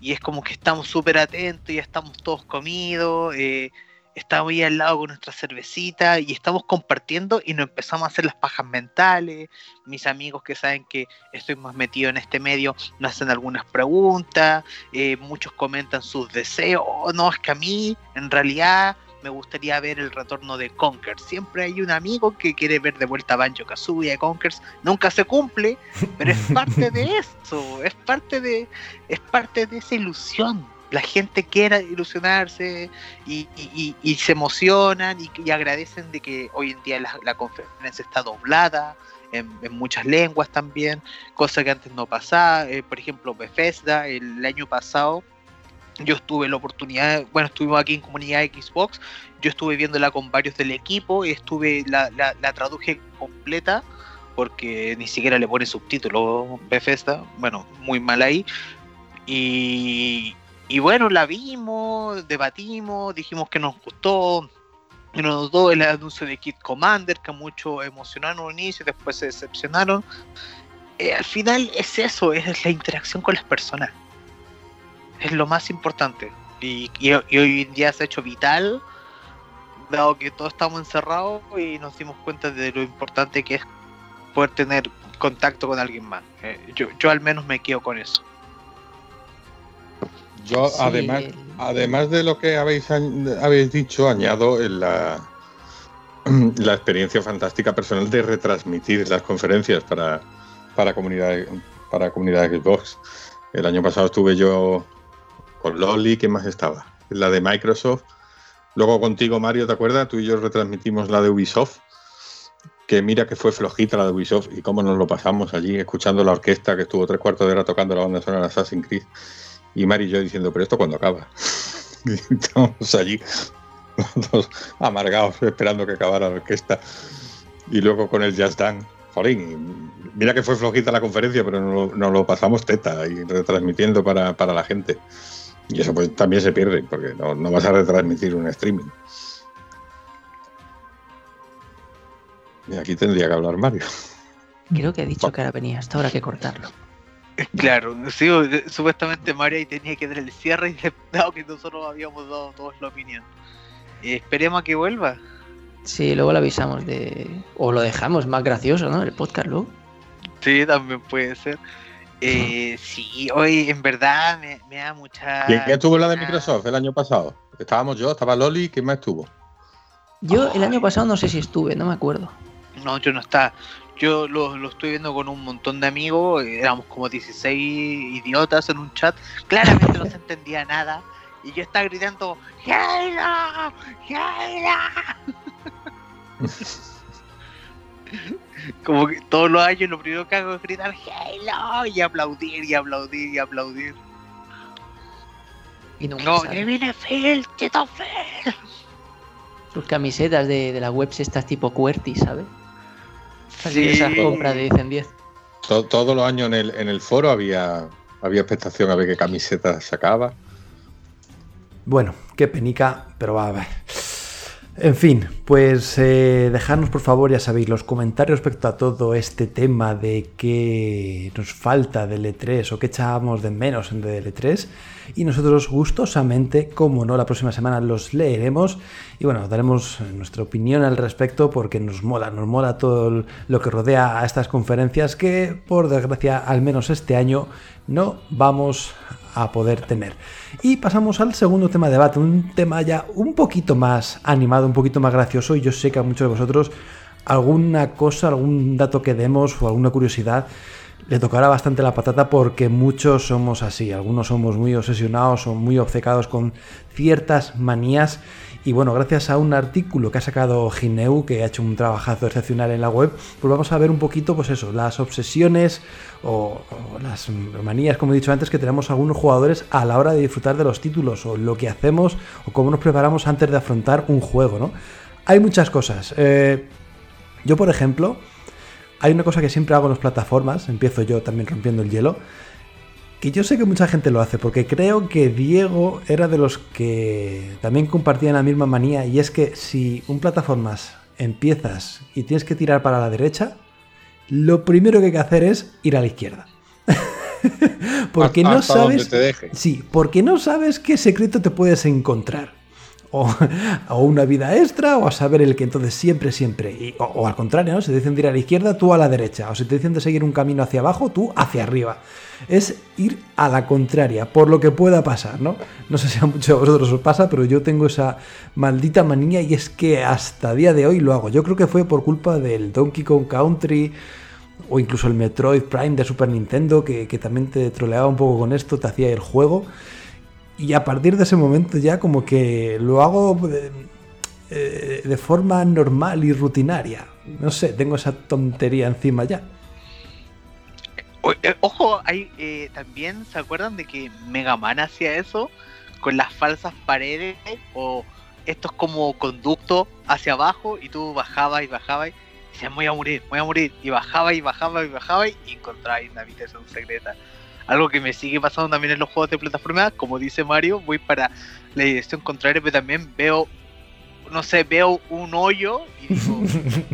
y es como que estamos súper atentos, ya estamos todos comidos, eh, estamos ahí al lado con nuestra cervecita y estamos compartiendo y nos empezamos a hacer las pajas mentales. Mis amigos que saben que estoy más metido en este medio nos hacen algunas preguntas, eh, muchos comentan sus deseos, oh, no, es que a mí en realidad me gustaría ver el retorno de Conker. Siempre hay un amigo que quiere ver de vuelta a Banjo Kazooie de Conkers. Nunca se cumple, pero es parte de eso, es parte de, es parte de esa ilusión. La gente quiere ilusionarse y, y, y se emocionan y, agradecen de que hoy en día la, la conferencia está doblada en, en, muchas lenguas también, cosa que antes no pasaba. Eh, por ejemplo, Bethesda el año pasado yo estuve la oportunidad, bueno, estuvimos aquí en comunidad Xbox, yo estuve viéndola con varios del equipo, y estuve, la, la, la traduje completa, porque ni siquiera le pone subtítulo Bethesda, bueno, muy mal ahí, y, y bueno, la vimos, debatimos, dijimos que nos gustó, nos gustó el anuncio de Kid Commander, que muchos emocionaron al inicio, después se decepcionaron, eh, al final es eso, es la interacción con las personas es lo más importante. Y, y, y, hoy en día se ha hecho vital, dado que todos estamos encerrados y nos dimos cuenta de lo importante que es poder tener contacto con alguien más. Eh, yo, yo al menos me quedo con eso. Yo, sí. además, además de lo que habéis, habéis dicho, añado en la, la experiencia fantástica personal de retransmitir las conferencias para, para comunidad para comunidad Xbox. El año pasado estuve yo con Loli, ¿quién más estaba? La de Microsoft. Luego contigo, Mario, ¿te acuerdas? Tú y yo retransmitimos la de Ubisoft. Que mira que fue flojita la de Ubisoft y cómo nos lo pasamos allí escuchando la orquesta que estuvo tres cuartos de hora tocando la banda sonora de Assassin's Creed. Y Mario y yo diciendo, pero esto cuando acaba. y estamos allí, todos amargados, esperando que acabara la orquesta. Y luego con el Jazz Dance. Jolín, mira que fue flojita la conferencia, pero nos no lo pasamos teta y retransmitiendo para, para la gente. Y eso pues también se pierde, porque no, no, vas a retransmitir un streaming. Y aquí tendría que hablar Mario. Creo que he dicho que ahora venía, hasta ahora que cortarlo. Claro, sí, supuestamente Mario ahí tenía que dar el cierre y dado que nosotros habíamos dado todos la opinión. Eh, esperemos a que vuelva. Sí, luego lo avisamos de. O lo dejamos más gracioso, ¿no? El podcast luego. Sí, también puede ser. Eh, sí, hoy en verdad me, me da mucha. ¿Quién estuvo la de Microsoft el año pasado? Estábamos yo, estaba Loli, ¿quién más estuvo? Yo el año pasado no sé si estuve, no me acuerdo. No, yo no estaba. Yo lo, lo estoy viendo con un montón de amigos, éramos como 16 idiotas en un chat, claramente no se entendía nada, y yo estaba gritando, ¡Halo! ¡Halo! como que todos los años lo primero que hago es gritar Halo y aplaudir y aplaudir y aplaudir. Y nunca no, que viene Phil, Tito Phil. Sus camisetas de, de las webs estas tipo QWERTY, ¿sabes? Sí. Esas compras de 10 en 10. Todo, todos los años en el, en el foro había, había expectación a ver qué camisetas sacaba. Bueno, qué penica, pero va a ver. En fin, pues eh, dejadnos por favor, ya sabéis, los comentarios respecto a todo este tema de qué nos falta del E3 o qué echábamos de menos en del E3 y nosotros gustosamente, como no, la próxima semana los leeremos. Y bueno, daremos nuestra opinión al respecto porque nos mola, nos mola todo lo que rodea a estas conferencias que por desgracia, al menos este año, no vamos a poder tener. Y pasamos al segundo tema de debate, un tema ya un poquito más animado, un poquito más gracioso y yo sé que a muchos de vosotros alguna cosa, algún dato que demos o alguna curiosidad le tocará bastante la patata porque muchos somos así, algunos somos muy obsesionados o muy obcecados con ciertas manías y bueno, gracias a un artículo que ha sacado Gineu, que ha hecho un trabajazo excepcional en la web, pues vamos a ver un poquito, pues eso, las obsesiones o, las manías, como he dicho antes, que tenemos algunos jugadores a la hora de disfrutar de los títulos, o lo que hacemos, o cómo nos preparamos antes de afrontar un juego, ¿no? Hay muchas cosas. Eh, yo, por ejemplo, hay una cosa que siempre hago en las plataformas, empiezo yo también rompiendo el hielo, que yo sé que mucha gente lo hace, porque creo que Diego era de los que también compartían la misma manía, y es que si un plataformas empiezas y tienes que tirar para la derecha, lo primero que hay que hacer es ir a la izquierda. porque no sabes. Sí, porque no sabes qué secreto te puedes encontrar. O, una vida extra, o a saber el que entonces siempre, siempre. o, al contrario, ¿no? Si te dicen de ir a la izquierda, tú a la derecha. O si te dicen de seguir un camino hacia abajo, tú hacia arriba es ir a la contraria, por lo que pueda pasar, ¿no? No sé si a muchos de vosotros os pasa, pero yo tengo esa maldita manía y es que hasta día de hoy lo hago. Yo creo que fue por culpa del Donkey Kong Country o incluso el Metroid Prime de Super Nintendo, que, también te troleaba un poco con esto, te hacía el juego. Y a partir de ese momento ya como que lo hago de, eh, de forma normal y rutinaria. No sé, tengo esa tontería encima ya. Eh, ojo, hay, eh, también se acuerdan de que Mega Man hacía eso con las falsas paredes o estos como conductos hacia abajo y tú bajabas y bajabas y decías voy a morir, voy a morir y bajaba y bajaba y bajaba y encontrabas una habitación secreta. Algo que me sigue pasando también en los juegos de plataforma, como dice Mario, voy para la dirección contraria, pero también veo, no sé, veo un hoyo y digo,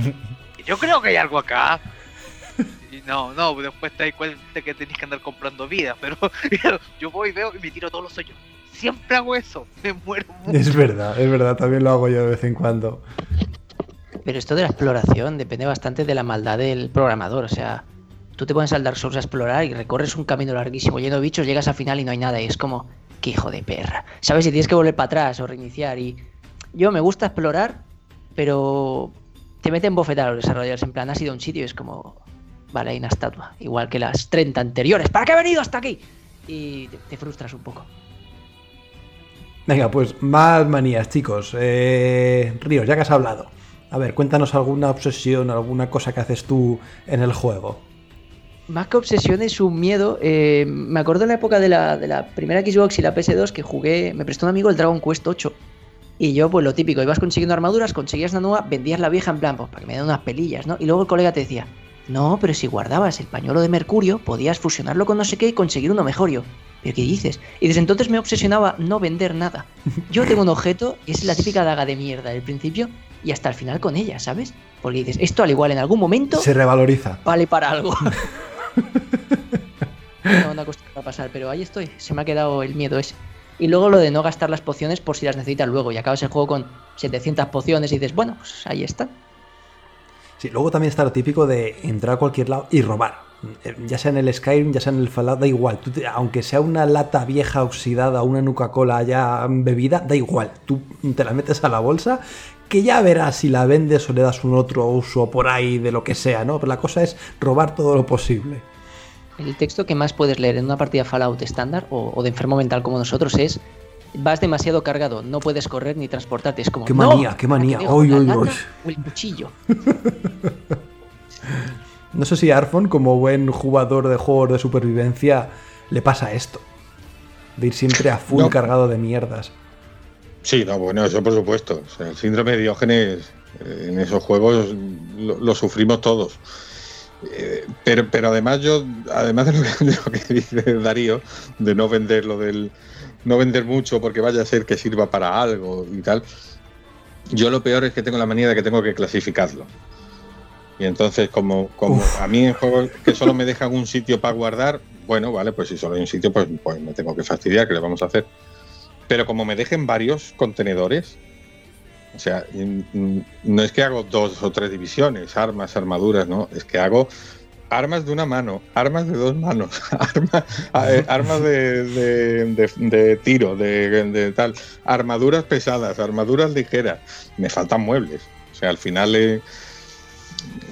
yo creo que hay algo acá, no, no, después te das cuenta que tenés que andar comprando vidas, pero yo voy, veo y me tiro todos los hoyos. Siempre hago eso, me muero. Es verdad, es verdad, también lo hago yo de vez en cuando. Pero esto de la exploración depende bastante de la maldad del programador, o sea, tú te pones al Dark Souls a explorar y recorres un camino larguísimo lleno de bichos, llegas al final y no hay nada y es como, qué hijo de perra. ¿Sabes? Si tienes que volver para atrás o reiniciar y... Yo me gusta explorar, pero te meten bofetar a los desarrolladores en plan, ha sido un sitio y es como, Vale, hay una estatua, igual que las 30 anteriores. ¿Para qué he venido hasta aquí? Y te, frustras un poco. Venga, pues más manías, chicos. Eh, Ríos, ya que has hablado. A ver, cuéntanos alguna obsesión, alguna cosa que haces tú en el juego. Más que obsesión es un miedo. Eh, me acuerdo en la época de la, de la, primera Xbox y la PS2 que jugué, me prestó un amigo el Dragon Quest 8. Y yo, pues lo típico, ibas consiguiendo armaduras, conseguías una nueva, vendías la vieja en plan, pues para que me den unas pelillas, ¿no? Y luego el colega te decía, no, pero si guardabas el pañuelo de mercurio, podías fusionarlo con no sé qué y conseguir uno mejor yo. ¿Pero qué dices? Y desde entonces me obsesionaba no vender nada. Yo tengo un objeto y es la típica daga de mierda del principio y hasta el final con ella, ¿sabes? Porque dices, esto al igual en algún momento... Se revaloriza. Vale para algo. no, va a pasar, pero ahí estoy. Se me ha quedado el miedo ese. Y luego lo de no gastar las pociones por si las necesitas luego y acabas el juego con 700 pociones y dices, bueno, pues ahí están luego también está lo típico de entrar a cualquier lado y robar. Eh, ya sea en el Skyrim, ya sea en el Fallout, da igual. aunque sea una lata vieja oxidada, una Nuca-Cola ya bebida, da igual. Tú te la metes a la bolsa, que ya verás si la vendes o le das un otro uso por ahí de lo que sea, ¿no? Pero la cosa es robar todo lo posible. El texto que más puedes leer en una partida Fallout estándar o de enfermo mental como nosotros es vas demasiado cargado, no puedes correr ni transportarte. Es como. ¡Qué manía, qué manía! ¡Uy, uy, uy! el cuchillo. no sé si Arfon, como buen jugador de juegos de supervivencia, le pasa esto. De ir siempre a full cargado de mierdas. Sí, no, bueno, eso por supuesto. el síndrome de Diógenes eh, en esos juegos lo, sufrimos todos. Eh, pero, pero además yo, además de lo, que, de lo, que, dice Darío, de no vender lo del, no vender mucho porque vaya a ser que sirva para algo y tal. Yo lo peor es que tengo la manía de que tengo que clasificarlo. Y entonces, como, como a mí en juegos que solo me dejan un sitio para guardar, bueno, vale, pues si solo hay un sitio, pues, pues me tengo que fastidiar, ¿qué le vamos a hacer? Pero como me dejen varios contenedores, o sea, no es que hago dos o tres divisiones, armas, armaduras, no, es que hago armas de una mano, armas de dos manos, armas, eh, armas de, tiro, de tal, armaduras pesadas, armaduras ligeras. Me faltan muebles. O sea, al final eh,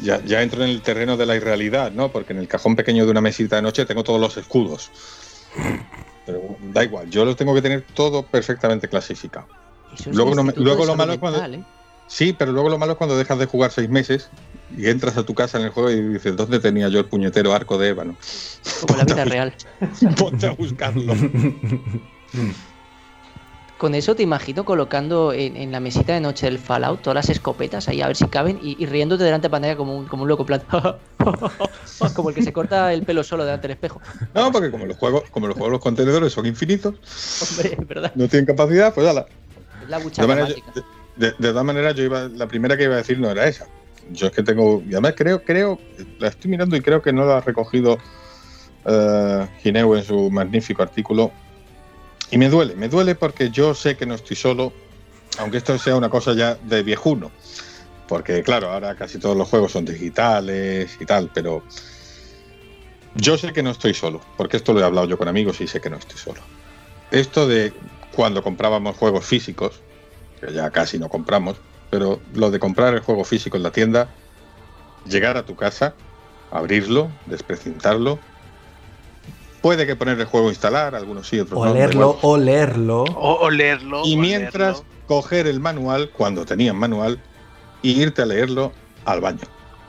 ya, ya entro en el terreno de la irrealidad, ¿no? Porque en el cajón pequeño de una mesita de noche tengo todos los escudos. Pero da igual, yo los tengo que tener todo perfectamente clasificado. Eso es Luego no me- luego lo malo es cuando- ¿eh? Sí, pero luego lo malo es cuando dejas de jugar seis meses y entras a tu casa en el juego y dices, ¿dónde tenía yo el puñetero arco de ébano? Como la vida real. Ponte a buscarlo. Con eso te imagino colocando en, en la mesita de noche del Fallout todas las escopetas ahí a ver si caben y, y riéndote delante de pantalla como un, como un loco, plan. como el que se corta el pelo solo delante del espejo. No, porque como los juegos, como los juegos los contenedores son infinitos, Hombre, ¿verdad? no tienen capacidad, pues ala. Es la De, manera- de- de- de todas maneras, yo iba, la primera que iba a decir no era esa. Yo es que tengo, y además creo, creo, la estoy mirando y creo que no la ha recogido eh, Gineu en su magnífico artículo. Y me duele, me duele porque yo sé que no estoy solo, aunque esto sea una cosa ya de viejuno. Porque claro, ahora casi todos los juegos son digitales y tal, pero yo sé que no estoy solo, porque esto lo he hablado yo con amigos y sé que no estoy solo. Esto de cuando comprábamos juegos físicos, que ya casi no compramos, pero lo de comprar el juego físico en la tienda, llegar a tu casa, abrirlo, desprecintarlo, puede que poner el juego a instalar, algunos sí, otros no, Olerlo, igual. olerlo. O, o leerlo. Y mientras leerlo. coger el manual, cuando tenían manual, y irte a leerlo al baño.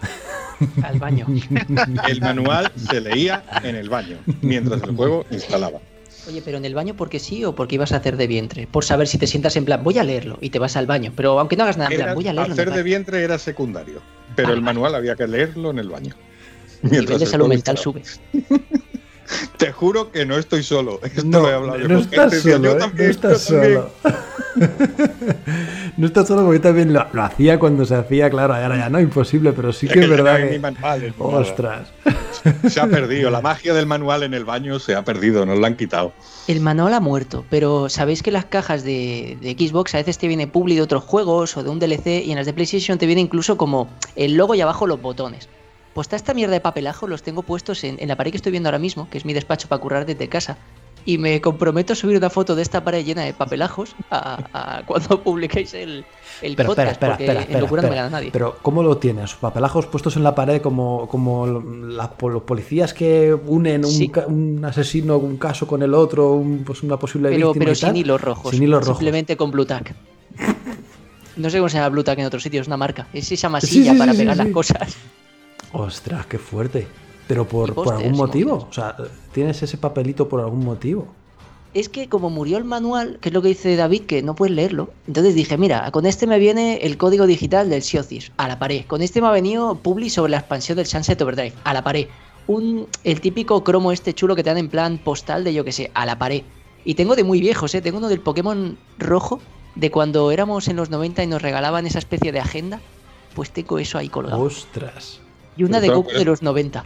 Al baño. El manual se leía en el baño, mientras el juego instalaba. Oye, pero en el baño porque sí o porque ibas a hacer de vientre. Por saber si te sientas en plan, voy a leerlo y te vas al baño. Pero aunque no hagas nada, en plan, voy a leerlo. en hacer el de vientre era secundario, pero el vale. manual había que leerlo en el baño. El nivel Mientras de salud mental instalaba. sube. Te juro que no estoy solo. Esto No, lo he hablado yo no estás solo, yo ¿eh? también, no estás solo. no estás solo porque yo también lo, lo hacía cuando se hacía, claro, ahora ya no, imposible, pero sí Es que es no verdad que... manuales. Ostras. Se ha perdido. La magia del manual en el baño se ha perdido, nos la han quitado. El manual ha muerto, pero sabéis que las cajas de, de Xbox a veces te viene publi de otros juegos o de un DLC y en las de PlayStation te viene incluso como el logo y abajo los botones. Pues está esta mierda de papelajo, los tengo puestos en, en la pared que estoy viendo ahora mismo, que es mi despacho para currar desde casa. Y me comprometo a subir una foto de esta pared llena de papelajos a, a cuando publiquéis el, el Pero espera, podcast, espera, porque espera, en espera, no me gana nadie. Pero ¿cómo lo tienes? ¿Papelajos puestos en la pared como, como la- los policías que unen un, Sí. un asesino, un caso con el otro, un- pues una posible Pero, víctima pero y tal? sin hilos rojos. Sin hilos rojos. Simplemente con Blue Tack. No sé cómo se llama Blue Tack en otros sitios, es una marca. Es esa masilla sí, para pegar las cosas. Ostras, qué fuerte. Pero por, por algún motivo. O sea, tienes ese papelito por algún motivo. Es que como murió el manual, que es lo que dice David, que no puedes leerlo, entonces dije, mira, con este me viene el código digital del Siocis, a la pared. Con este me ha venido Publi sobre la expansión del Sunset Overdrive, a la pared. Un, el típico cromo este chulo que te dan en plan postal de yo que sé, a la pared. Y tengo de muy viejos, ¿eh? Tengo uno del Pokémon rojo, de cuando éramos en los 90 y nos regalaban esa especie de agenda. Pues tengo eso ahí colgado. Ostras. Y una de Goku de los 90.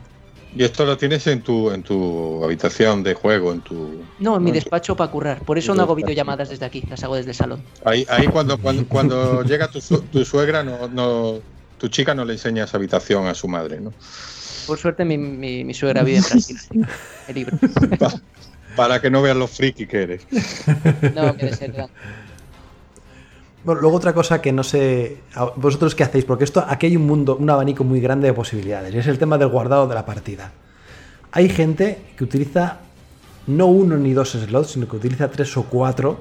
Y esto lo tienes en tu, en tu habitación de juego, en tu. No, en mi despacho para currar. Por eso no hago videollamadas desde aquí, las hago desde el salón. Ahí, ahí cuando, cuando, cuando llega tu, tu suegra, no, no, tu chica no le enseña esa habitación a su madre, ¿no? Por suerte mi, mi, mi suegra vive en Brasil. El libro. Pa- para que no veas lo friki que eres. No, que desertan. Bueno, luego otra cosa que no sé. ¿Vosotros qué hacéis? Porque esto aquí hay un mundo, un abanico muy grande de posibilidades. Y es el tema del guardado de la partida. Hay gente que utiliza no uno ni dos slots, sino que utiliza tres o cuatro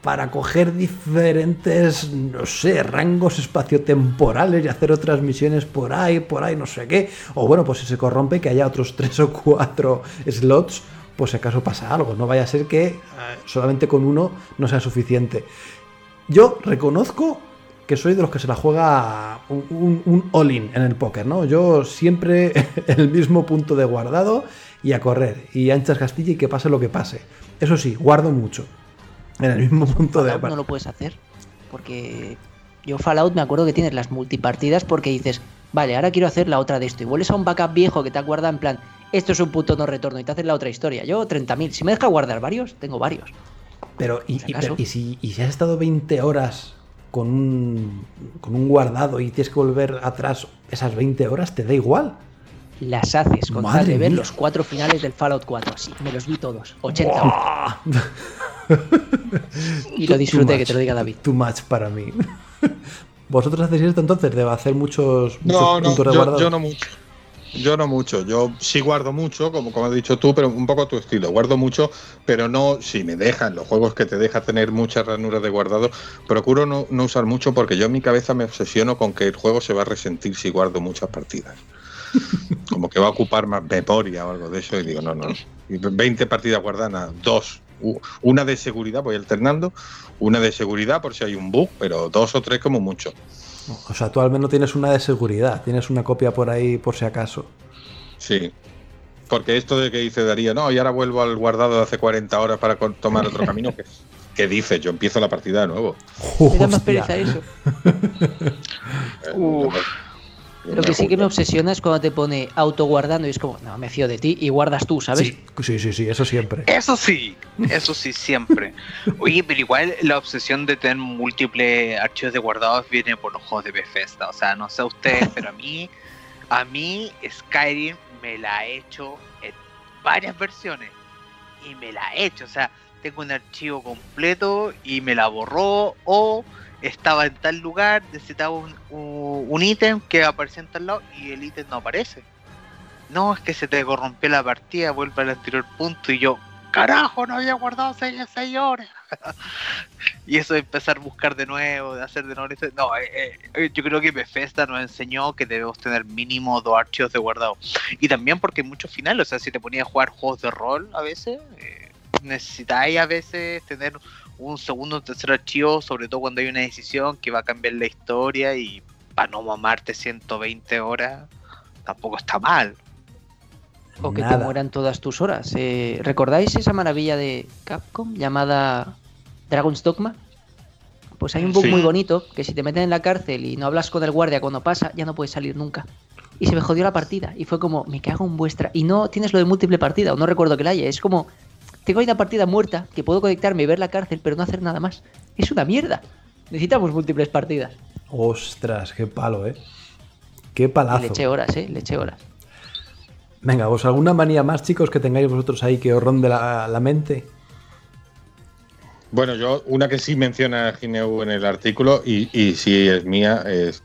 para coger diferentes, no sé, rangos espaciotemporales y hacer otras misiones por ahí, por ahí, no sé qué. O bueno, pues si se corrompe, que haya otros tres o cuatro slots, pues si acaso pasa algo. No vaya a ser que eh, solamente con uno no sea suficiente. Yo reconozco que soy de los que se la juega un, un- un all-in en el póker, ¿no? Yo siempre en el mismo punto de guardado y a correr. Y anchas Castilla y que pase lo que pase. Eso sí, guardo mucho. En el mismo punto de Fallout no lo puedes hacer. Porque yo Fallout me acuerdo que tienes las multipartidas porque dices, vale, ahora quiero hacer la otra de esto. Y vuelves a un backup viejo que te ha guardado en plan, esto es un puto no retorno y te haces la otra historia. Yo 30.000. Si me deja guardar varios, tengo varios. Pero, y, si y- acaso. pero, ¿y si, y si has estado 20 horas con un, con un guardado y tienes que volver atrás esas 20 horas, ¿te da igual? las haces con tal de ver mía. los cuatro finales del Fallout 4. Así, me los vi todos. 80. y lo disfruté, Too que te lo much. diga David. Too much para mí. ¿Vosotros hacéis esto entonces? ¿De hacer muchos, No, muchos no, puntos de yo, guardado? yo no mucho. Yo no mucho. Yo sí guardo mucho, como, como has dicho tú, pero un poco a tu estilo. Guardo mucho, pero no, si me dejan, los juegos que te deja tener muchas ranuras de guardado, procuro no, no usar mucho porque yo en mi cabeza me obsesiono con que el juego se va a resentir si guardo muchas partidas. Como que va a ocupar más memoria o algo de eso y digo, no, no. Y 20 partidas guardadas, dos. Una de seguridad, voy alternando, una de seguridad por si hay un bug, pero dos o tres como mucho. O sea, tú al menos tienes una de seguridad, tienes una copia por ahí por si acaso. Sí. Porque esto de que dice Darío, no, y ahora vuelvo al guardado de hace 40 horas para tomar otro camino, ¿qué, ¿qué dices? Yo empiezo la partida de nuevo. Me da más pereza eso. Eh, Uf. Lo que sí que me obsesiona es cuando te pone autoguardando y es como, no, me fío de ti y guardas tú, ¿sabes? Sí, sí, sí, sí, eso siempre. Eso sí, eso sí, siempre. Oye, pero igual la obsesión de tener múltiples archivos de guardados viene por los juegos de Bethesda. O sea, no sé ustedes, pero a mí, a mí Skyrim me la ha hecho en varias versiones. Y me la ha hecho. O sea, tengo un archivo completo y me la borró o estaba en tal lugar, necesitaba un, un- un ítem que aparecía en tal lado y el ítem no aparece. No, es que se te corrompió la partida, vuelve al anterior punto y yo, carajo, no había guardado 6 horas. y eso de empezar a buscar de nuevo, de hacer de nuevo. No, eh, eh, yo creo que Bethesda nos enseñó que debemos tener mínimo dos archivos de guardado. Y también porque muchos finales, o sea, si te ponías a jugar juegos de rol a veces, eh, necesitáis a veces tener un segundo o tercer archivo, sobre todo cuando hay una decisión que va a cambiar la historia y para no mamarte 120 horas, tampoco está mal. O que te mueran todas tus horas. Eh, ¿Recordáis esa maravilla de Capcom llamada Dragon's Dogma? Pues hay un bug Sí. muy bonito que si te meten en la cárcel y no hablas con el guardia cuando pasa, ya no puedes salir nunca. Y se me jodió la partida. Y fue como, me cago en vuestra. Y no tienes lo de múltiple partida, o no recuerdo que la haya. Es como, tengo ahí una partida muerta que puedo conectarme y ver la cárcel, pero no hacer nada más. Es una mierda. Necesitamos múltiples partidas. Ostras, qué palo, ¿eh? Qué palazo. le eché horas, ¿eh? Le eché horas. Venga, ¿vos alguna manía más, chicos, que tengáis vosotros ahí que os ronde la, la mente? Bueno, yo, una que sí menciona Gineu en el artículo, y, y sí es mía, es,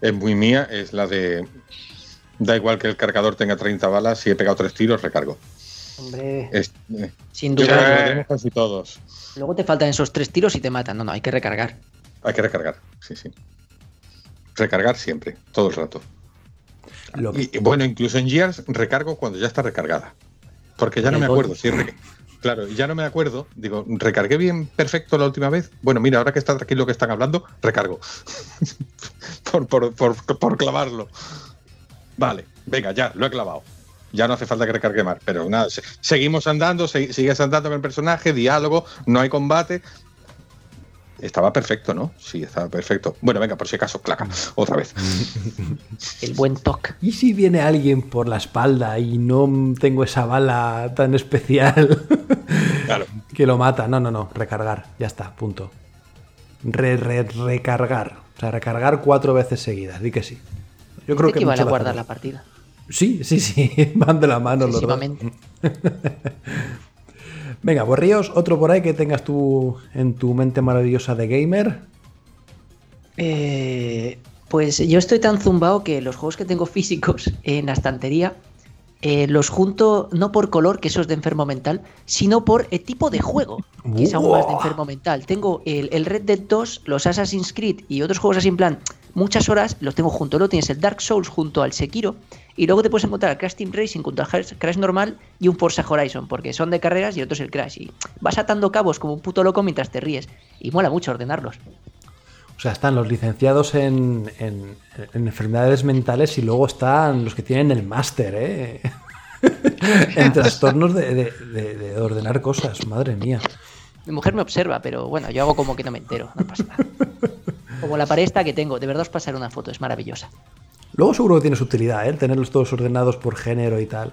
es muy mía, es la de. Da igual que el cargador tenga 30 balas, si he pegado tres tiros, recargo. Hombre, sin duda. casi todos. Luego te faltan esos tres tiros y te matan. No, no, hay que recargar. Hay que recargar, sí, sí. Recargar siempre, todo el rato. Lo que- Y, bueno, incluso en Gears recargo cuando ya está recargada. Porque ya no me acuerdo. Si reca- claro, ya no me acuerdo. Digo, ¿recargué bien perfecto la última vez? Bueno, mira, ahora que está tranquilo que están hablando, recargo. por, por, por, por clavarlo. Vale, venga, ya, lo he clavado. Ya no hace falta que recargue más. Pero nada, se- seguimos andando, se- sigues andando con el personaje, diálogo, no hay combate. Estaba perfecto, ¿no? Sí, estaba perfecto. Bueno, venga, por si acaso, claca, otra vez. El buen toque. ¿Y si viene alguien por la espalda y no tengo esa bala tan especial Claro. que lo mata? No, no, no, recargar, ya está, punto. Re, re- recargar. O sea, recargar cuatro veces seguidas, di que sí. Yo creo ¿De que vale lo guardar la partida? Sí, sí, sí, van de la mano los dos. Venga, Borríos, otro por ahí que tengas tú en tu mente maravillosa de gamer. Eh, pues yo estoy tan zumbado que los juegos que tengo físicos en la estantería eh, los junto no por color, que eso es de enfermo mental, sino por el tipo de juego, que es aún más de enfermo mental. Tengo el, el Red Dead 2, los Assassin's Creed y otros juegos así en plan, muchas horas los tengo junto. Luego tienes el Dark Souls junto al Sekiro y luego te puedes encontrar el Crash Team Racing junto al Crash normal y un Forza Horizon, porque son de carreras y otro es el Crash. Y vas atando cabos como un puto loco mientras te ríes. Y mola mucho ordenarlos. O sea, están los licenciados en, en- en enfermedades mentales y luego están los que tienen el máster, ¿eh? en trastornos de, de- de- de ordenar cosas, madre mía. Mi mujer me observa, pero bueno, yo hago como que no me entero, no pasa nada. Como la pared esta que tengo, de verdad os pasaré una foto, es maravillosa. Luego seguro que tiene su utilidad, ¿eh? Tenerlos todos ordenados por género y tal.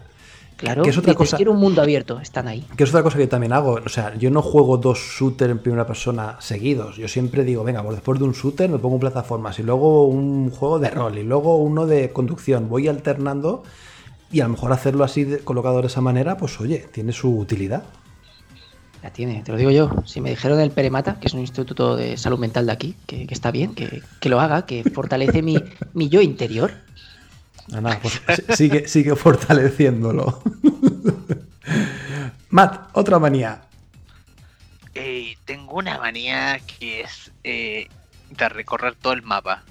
Claro, Que es otra dices, cosa- quiero un mundo abierto, están ahí. Que es otra cosa que también hago. O sea, yo no juego dos shooters en primera persona seguidos. Yo siempre digo, venga, pues después de un shooter me pongo en plataformas y luego un juego de rol y luego uno de conducción. Voy alternando Y a lo mejor hacerlo así, colocado de esa manera, pues oye, tiene su utilidad. La tiene, te lo digo yo. Si me dijeron el Peremata, que es un instituto de salud mental de aquí, que, que está bien, que, que lo haga, que fortalece mi, mi yo interior. Ah, nada, pues sí- sigue, sigue fortaleciéndolo. Matt, otra manía. Eh, tengo una manía que es eh, de recorrer todo el mapa.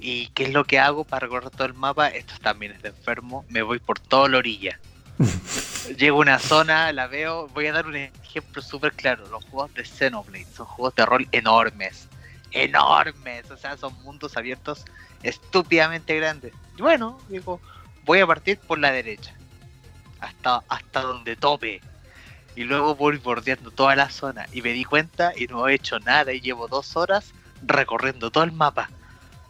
¿Y qué es lo que hago para recorrer todo el mapa? Esto también es de enfermo. Me voy por toda la orilla. Llego a una zona, la veo. Voy a dar un ejemplo súper claro. Los juegos de Xenoblade son juegos de rol enormes. Enormes. O sea, son mundos abiertos estúpidamente grandes. Y bueno, digo, voy a partir por la derecha. Hasta, hasta donde tope y luego voy bordeando toda la zona y me di cuenta y no he hecho nada y llevo dos horas recorriendo todo el mapa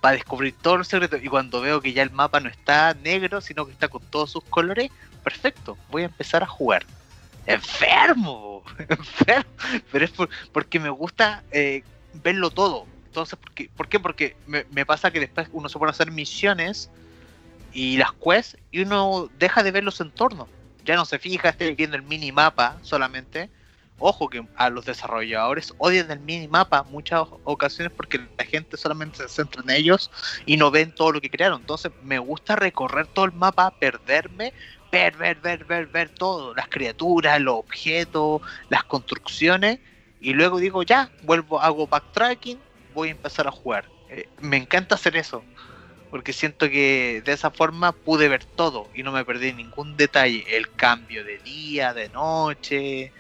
para descubrir todos los secretos y cuando veo que ya el mapa no está negro sino que está con todos sus colores perfecto voy a empezar a jugar enfermo enfermo pero es por- porque me gusta eh, verlo todo entonces ¿por qué? ¿por qué? porque me, pasa que después uno se pone a hacer misiones y las quests y uno deja de ver los entornos ya no se fija, esté viendo el minimapa solamente. Ojo que a los desarrolladores odian el minimapa muchas ocasiones porque la gente solamente se centra en ellos y no ven todo lo que crearon. Entonces me gusta recorrer todo el mapa, perderme, ver, ver, ver, ver, ver todo, las criaturas, los objetos, las construcciones y luego digo ya, vuelvo, hago backtracking, voy a empezar a jugar. Eh, me encanta hacer eso porque siento que de esa forma pude ver todo y no me perdí ningún detalle. El cambio de día, de noche,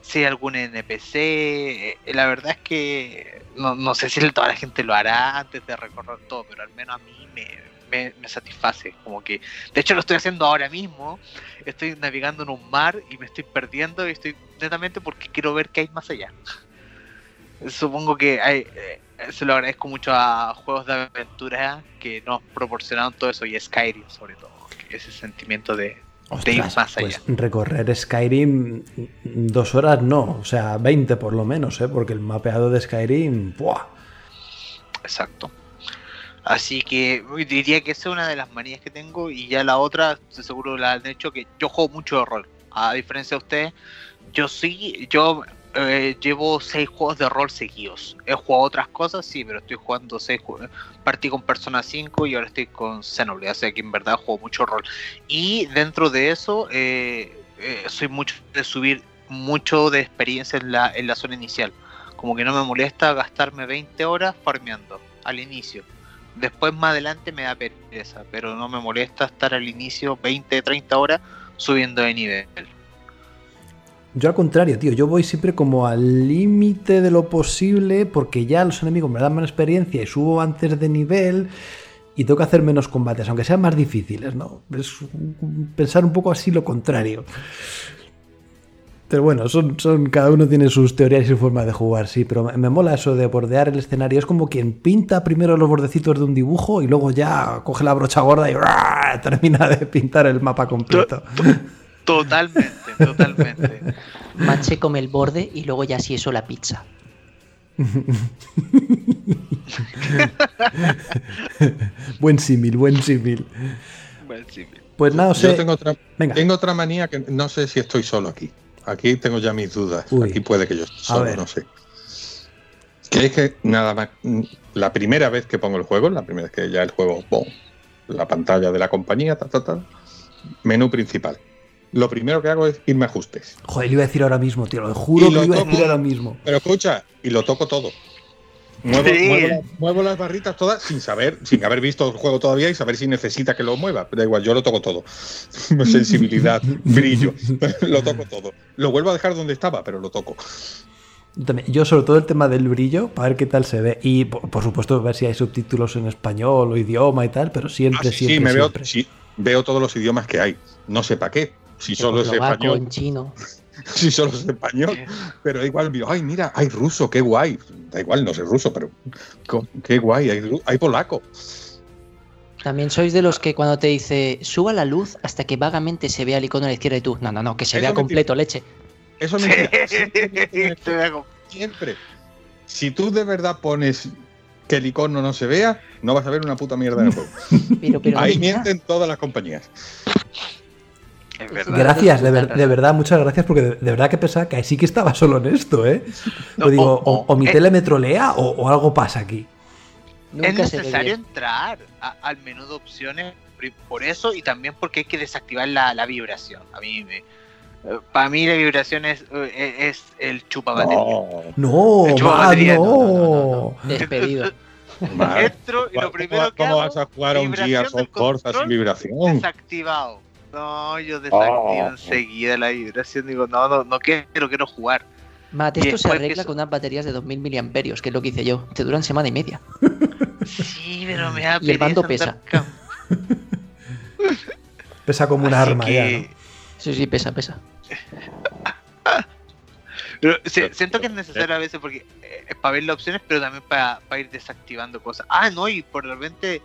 si hay algún NPC. eh, La verdad es que no, no sé si toda la gente lo hará antes de recorrer todo, pero al menos a mí me, me, me satisface. Como que, de hecho, lo estoy haciendo ahora mismo. Estoy navegando en un mar y me estoy perdiendo y estoy netamente porque quiero ver qué hay más allá. Supongo que hay, eh, se lo agradezco mucho a juegos de aventura que nos proporcionaron todo eso y Skyrim sobre todo, ese sentimiento de, de ir más allá. pues recorrer Skyrim mm, dos horas no, o sea, 20 por lo menos, ¿eh? porque el mapeado de Skyrim, ¡buah! Exacto. Así que diría que esa es una de las manías que tengo y ya la otra, seguro la han hecho, que yo juego mucho de rol. A diferencia de ustedes, yo sí, yo eh, llevo seis juegos de rol seguidos. He jugado otras cosas, sí, pero estoy jugando seis juegos. Partí con Persona 5 y ahora estoy con Xenoblade, o sea que en verdad juego mucho rol. Y dentro de eso, eh, eh, soy mucho de subir mucho de experiencia en la, en la zona inicial. Como que no me molesta gastarme 20 horas farmeando al inicio. Después más adelante me da pereza, pero no me molesta estar al inicio 20, 30 horas subiendo de nivel. Yo al contrario, tío, yo voy siempre como al límite de lo posible porque ya los enemigos me dan menos experiencia y subo antes de nivel y tengo que hacer menos combates, aunque sean más difíciles, ¿no? Es pensar un poco así lo contrario. Pero bueno, son, son, cada uno tiene sus teorías y su forma de jugar, sí, pero me, me mola eso de bordear el escenario. Es como quien pinta primero los bordecitos de un dibujo y luego ya coge la brocha gorda y termina de pintar el mapa completo. Totalmente, totalmente. Manche come el borde y luego ya si eso la pizza. buen símil, buen símil. Bueno, sí. Pues nada, o Yo sea, tengo otra, Venga. tengo otra manía que no sé si estoy solo aquí. Aquí tengo ya mis dudas. Uy. Aquí puede que yo solo, no sé. Que es que nada más, la primera vez que pongo el juego, la primera vez que ya el juego, ¡pum! la pantalla de la compañía, ta, ta, ta, menú principal. Lo primero que hago es irme a ajustes. Joder, le iba a decir ahora mismo, tío, lo juro Y que lo lo iba a decir ahora mismo. Pero escucha, y lo toco todo. Muevo, Sí. muevo la- muevo las barritas todas sin saber, sin haber visto el juego todavía y saber si necesita que lo mueva. Da igual, yo lo toco todo. Sensibilidad, brillo, lo toco todo. Lo vuelvo a dejar donde estaba, pero lo toco. Yo sobre todo el tema del brillo, para ver qué tal se ve. Y por, supuesto ver si hay subtítulos en español o idioma y tal, pero siempre, Ah, sí, sí, siempre, me veo, siempre. sí, veo todos los idiomas que hay. No sé para qué. Si solo es Checoslovaco, español, en chino. si solo es español, pero da igual, digo, ay, mira, hay ruso, qué guay. Da igual, no sé ruso, pero qué guay, hay, polaco. También sois de los que cuando te dice suba la luz hasta que vagamente se vea el icono a la izquierda y tú, no, no, no, que se Eso vea completo, leche. Eso como- siempre. Si tú de verdad pones que el icono no se vea, no vas a ver una puta mierda de juego. Pero, pero Ahí mienten todas las compañías. Es verdad. Gracias, de, ver- de verdad, muchas gracias, porque de, de verdad que pensaba que ahí sí que estaba solo en esto, ¿eh? No, Yo digo, o- o, o mi eh. tele me trolea o, o algo pasa aquí. Nunca es necesario entrar a- al menú de opciones por eso y también porque hay que desactivar la, la vibración. A mí me- para mí la vibración es, eh, es el chupa batería. No, No, El chupa va, batería, no. no, no, no, Despedido. Entro y lo ¿Cómo, primero que cómo hago, vas a jugar a un Gears of Forza sin vibración? desactivado. No, yo desactivo Oh. enseguida la vibración. Digo, no, no, no quiero, quiero jugar. Mate, esto se arregla eso- con unas baterías de 2000 miliamperios, que es lo que hice yo. Te duran semana y media. Sí, pero me da Y el pereza pesa. Pesa como un arma ya, ¿no? Sí, sí, pesa, pesa. Pero se- siento que es necesario a veces porque eh, es para ver las opciones, pero también para, para ir desactivando cosas. Ah, no, y por de repente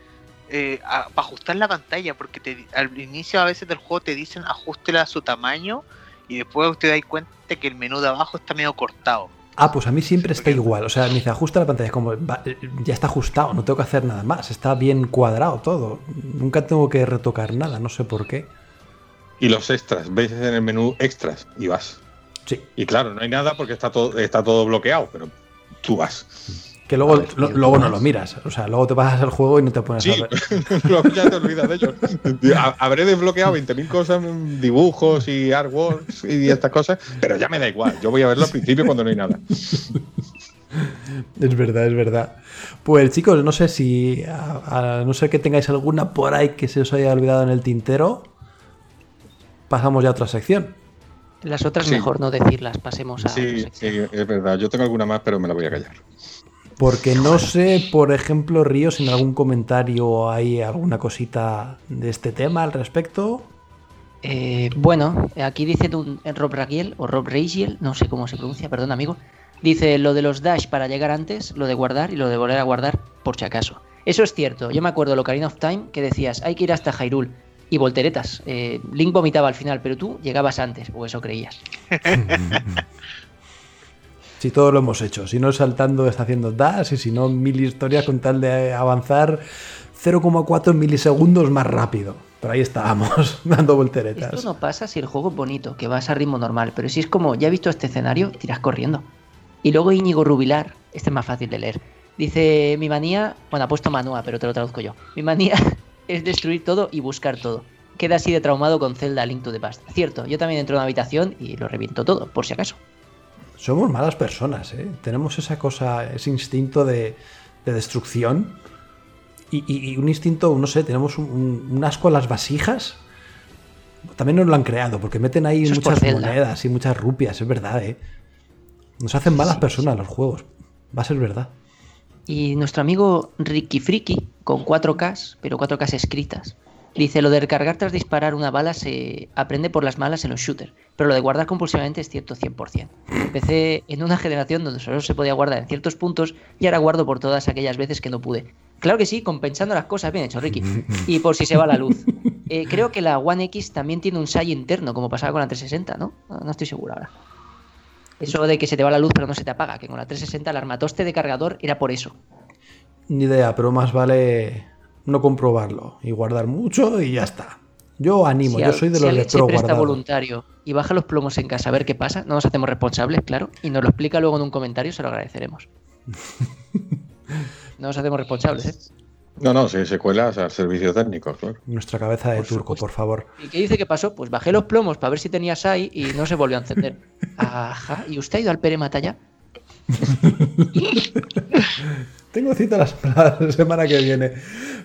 eh, a- para ajustar la pantalla, porque te, di- al inicio a veces del juego te dicen ajustela a su tamaño y después usted da cuenta que el menú de abajo está medio cortado. Ah, pues a mí siempre está porque- igual. O sea, me dice ajusta la pantalla, es como va, ya está ajustado, no tengo que hacer nada más. Está bien cuadrado todo. Nunca tengo que retocar nada, no sé por qué. Y los extras, ves en el menú extras y vas. Sí, Y claro, no hay nada porque está todo, está todo bloqueado, pero tú vas. Que luego, lo- luego no lo miras. O sea, luego te pasas el juego y no te pones Sí, a ver. luego ya te olvidas de ello. Ha- Habré desbloqueado 20.000 cosas, mm, dibujos y artworks y estas cosas, pero ya me da igual. Yo voy a verlo al principio cuando no hay nada. Es verdad, es verdad. Pues chicos, no sé si, a, a no ser que tengáis alguna por ahí que se os haya olvidado en el tintero, pasamos ya a otra sección. Las otras Sí. mejor no decirlas, pasemos a. otra Sí, sección. sí, es verdad. Yo tengo alguna más, pero me la voy a callar. Porque no sé, por ejemplo, Ríos, en algún comentario hay alguna cosita de este tema al respecto. Eh, bueno, aquí dice un, eh, Rob Ragiel o Rob Ragiel, no sé cómo se pronuncia, perdón amigo. Dice lo de los dash para llegar antes, lo de guardar y lo de volver a guardar por si acaso. Eso es cierto. Yo me acuerdo lo Ocarina of Time que decías hay que ir hasta Hyrule y volteretas. Eh, Link vomitaba al final, pero tú llegabas antes, o eso creías. Si todo lo hemos hecho, si no saltando está haciendo dash y si no mil historias con tal de avanzar 0,4 milisegundos más rápido. Pero ahí estábamos, dando volteretas. Esto no pasa si el juego es bonito, que vas a ritmo normal, pero si es como, ya he visto este escenario, tiras corriendo. Y luego Íñigo Rubilar, este es más fácil de leer. Dice, mi manía, bueno, ha puesto manúa, pero te lo traduzco yo. Mi manía es destruir todo y buscar todo. Queda así de traumado con Zelda Link to the Past. Cierto, yo también entro en una habitación y lo reviento todo, por si acaso. Somos malas personas, ¿eh? Tenemos esa cosa, ese instinto de, de destrucción. Y, y- y un instinto, no sé, tenemos un, un- un asco a las vasijas. También nos lo han creado, porque meten ahí Eso muchas monedas y muchas rupias, es verdad, ¿eh? Nos hacen malas personas los juegos. Va a ser verdad. Y nuestro amigo Ricky Friki, con 4Ks, pero 4Ks escritas, dice: Lo de recargar tras disparar una bala se aprende por las malas en los shooters, pero lo de guardar compulsivamente es cierto 100%. Empecé en una generación donde solo se podía guardar en ciertos puntos y ahora guardo por todas aquellas veces que no pude. Claro que sí, compensando las cosas, bien hecho, Ricky. Y por si se va la luz. Eh, creo que la One X también tiene un SAI interno, como pasaba con la 360, ¿no? No, no estoy seguro ahora. Eso de que se te va la luz pero no se te apaga, que con la 360 el armatoste de cargador era por eso. Ni idea, pero más vale no comprobarlo y guardar mucho y ya está. Yo animo, Si yo soy de si los de pro guardado. voluntario y baja los plomos en casa a ver qué pasa, no nos hacemos responsables, claro, y nos lo explica luego en un comentario, se lo agradeceremos. no nos hacemos responsables, ¿eh? No, no, sí, secuelas al servicio técnico, claro. Nuestra cabeza de Por turco, supuesto. por favor. ¿Y qué dice que pasó? Pues bajé los plomos para ver si tenía SAI y no se volvió a encender. Ajá, ¿y usted ha ido al Pere Matalla? Tengo cita la, la semana que viene.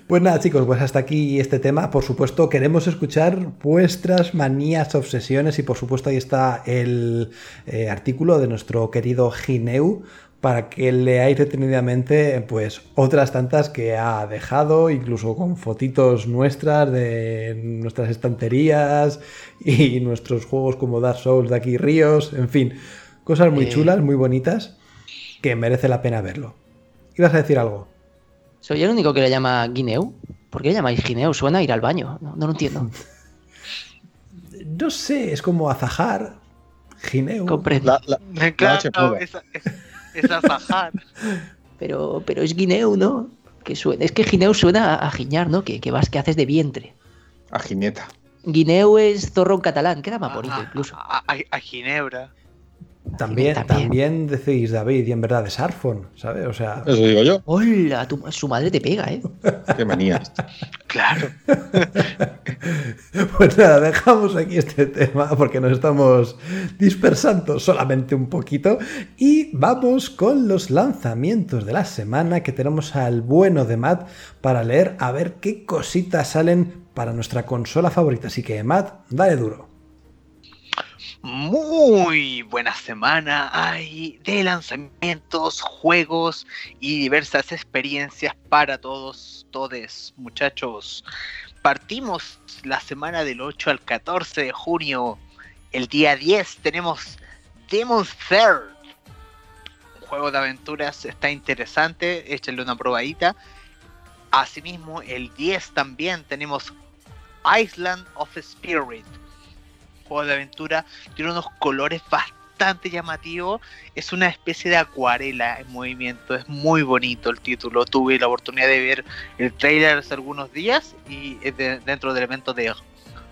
Pues nada, chicos, pues hasta aquí este tema. Por supuesto, queremos escuchar vuestras manías, obsesiones y por supuesto ahí está el eh, artículo de nuestro querido Gineu para que leáis detenidamente pues otras tantas que ha dejado, incluso con fotitos nuestras de nuestras estanterías y nuestros juegos como Dark Souls de aquí Ríos, en fin, cosas muy Eh. chulas, muy bonitas que merece la pena verlo. ¿Ibas a decir algo? ¿Soy el único que le llama Guineu? ¿Por qué le llamáis Guineu? Suena a ir al baño. No, no lo entiendo. No sé, es como azajar, gineo. Comprendo. La, la- Claro, es- sajar. Pero, pero es guineo, ¿no? Que suena, es que gineu suena a, a giñar, ¿no? Que, que vas, que haces de vientre. A Gineta. Guineu es zorro en catalán, queda más bonito incluso. A, a- a Ginebra. También, También. también decís David, y en verdad es Arfon, ¿sabes? O sea, Eso digo yo. Hola, tu- su madre te pega, ¿eh? Qué manía. Claro. Pues nada, dejamos aquí este tema porque nos estamos dispersando solamente un poquito y vamos con los lanzamientos de la semana que tenemos al bueno de Matt para leer a ver qué cositas salen para nuestra consola favorita. Así que Matt, dale duro. Muy buena semana hay de lanzamientos, juegos y diversas experiencias para todos, todes, muchachos. Partimos la semana del 8 al 14 de junio. El día 10 tenemos Demon's Third. Un juego de aventuras está interesante, échenle una probadita. Asimismo, el 10 también tenemos Island of Spirit juego de aventura, tiene unos colores bastante llamativos, es una especie de acuarela en movimiento, es muy bonito el título, tuve la oportunidad de ver el trailer hace algunos días y es de- dentro del evento de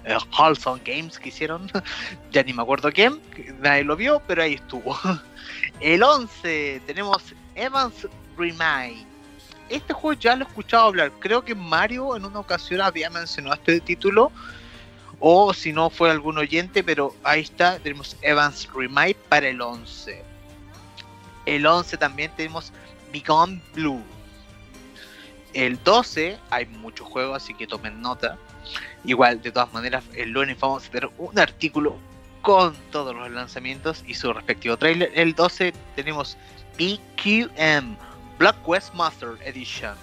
eh, Halson Games que hicieron, ya ni me acuerdo quién, nadie lo vio, pero ahí estuvo. El 11 tenemos Evans Remake. Este juego ya lo he escuchado hablar, creo que Mario en una ocasión había mencionado este título, o si no fue algún oyente, pero ahí está, tenemos Evans Remake para el 11. El 11 también tenemos Become Blue. El 12 hay muchos juegos, así que tomen nota. Igual, de todas maneras, el lunes vamos a tener un artículo con todos los lanzamientos y su respectivo trailer. El 12 tenemos BQM, Black Quest Master Edition.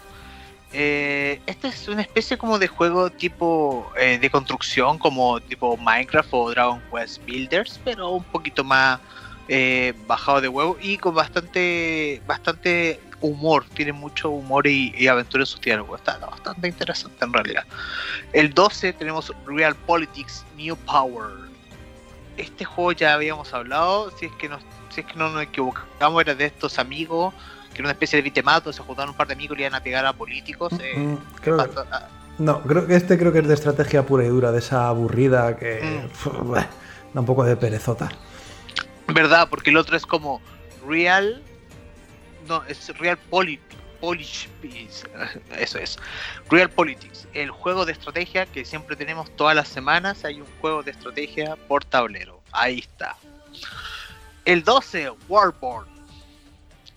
Eh, esta es una especie como de juego tipo eh, de construcción, como tipo Minecraft o Dragon Quest Builders, pero un poquito más eh, bajado de huevo y con bastante bastante humor. Tiene mucho humor y, y aventura en sus diálogos. Está bastante interesante en realidad. El 12 tenemos Real Politics New Power. Este juego ya habíamos hablado, si es que, nos, si es que no nos equivocamos, era de estos amigos que era una especie de bitemato, se juntaron un par de amigos y le iban a pegar a políticos. eh, Mm, creo que- basta- ah, no, creo que este creo que es de estrategia pura y dura, de esa aburrida que Mm. pf, da un poco de perezota. ¿Verdad? Porque el otro es como Real. No, es Real Poli, Polish. Eso es. Real Politics. El juego de estrategia que siempre tenemos todas las semanas. Hay un juego de estrategia por tablero. Ahí está. El 12, Warborn.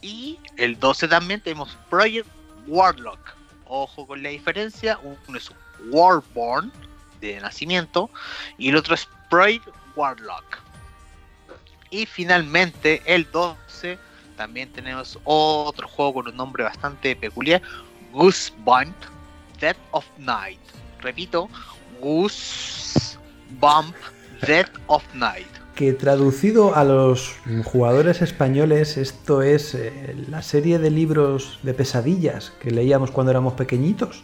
Y el 12 también tenemos Project Warlock. Ojo con la diferencia. Uno es Warborn de nacimiento. Y el otro es Project Warlock. Y finalmente, el 12, también tenemos otro juego con un nombre bastante peculiar: Goosebump Dead of Night. Repito, Goosebump Dead of Night. Que traducido a los jugadores españoles, esto es eh, la serie de libros de pesadillas que leíamos cuando éramos pequeñitos.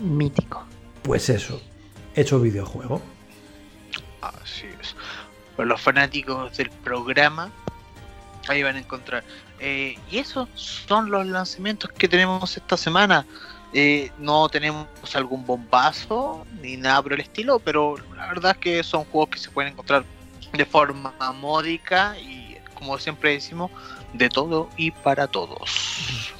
Mítico. Pues eso, hecho videojuego. Así es. Para los fanáticos del programa, ahí van a encontrar. Eh, y esos son los lanzamientos que tenemos esta semana. Eh, no tenemos algún bombazo ni nada por el estilo, pero la verdad es que son juegos que se pueden encontrar de forma módica y, como siempre decimos, de todo y para todos.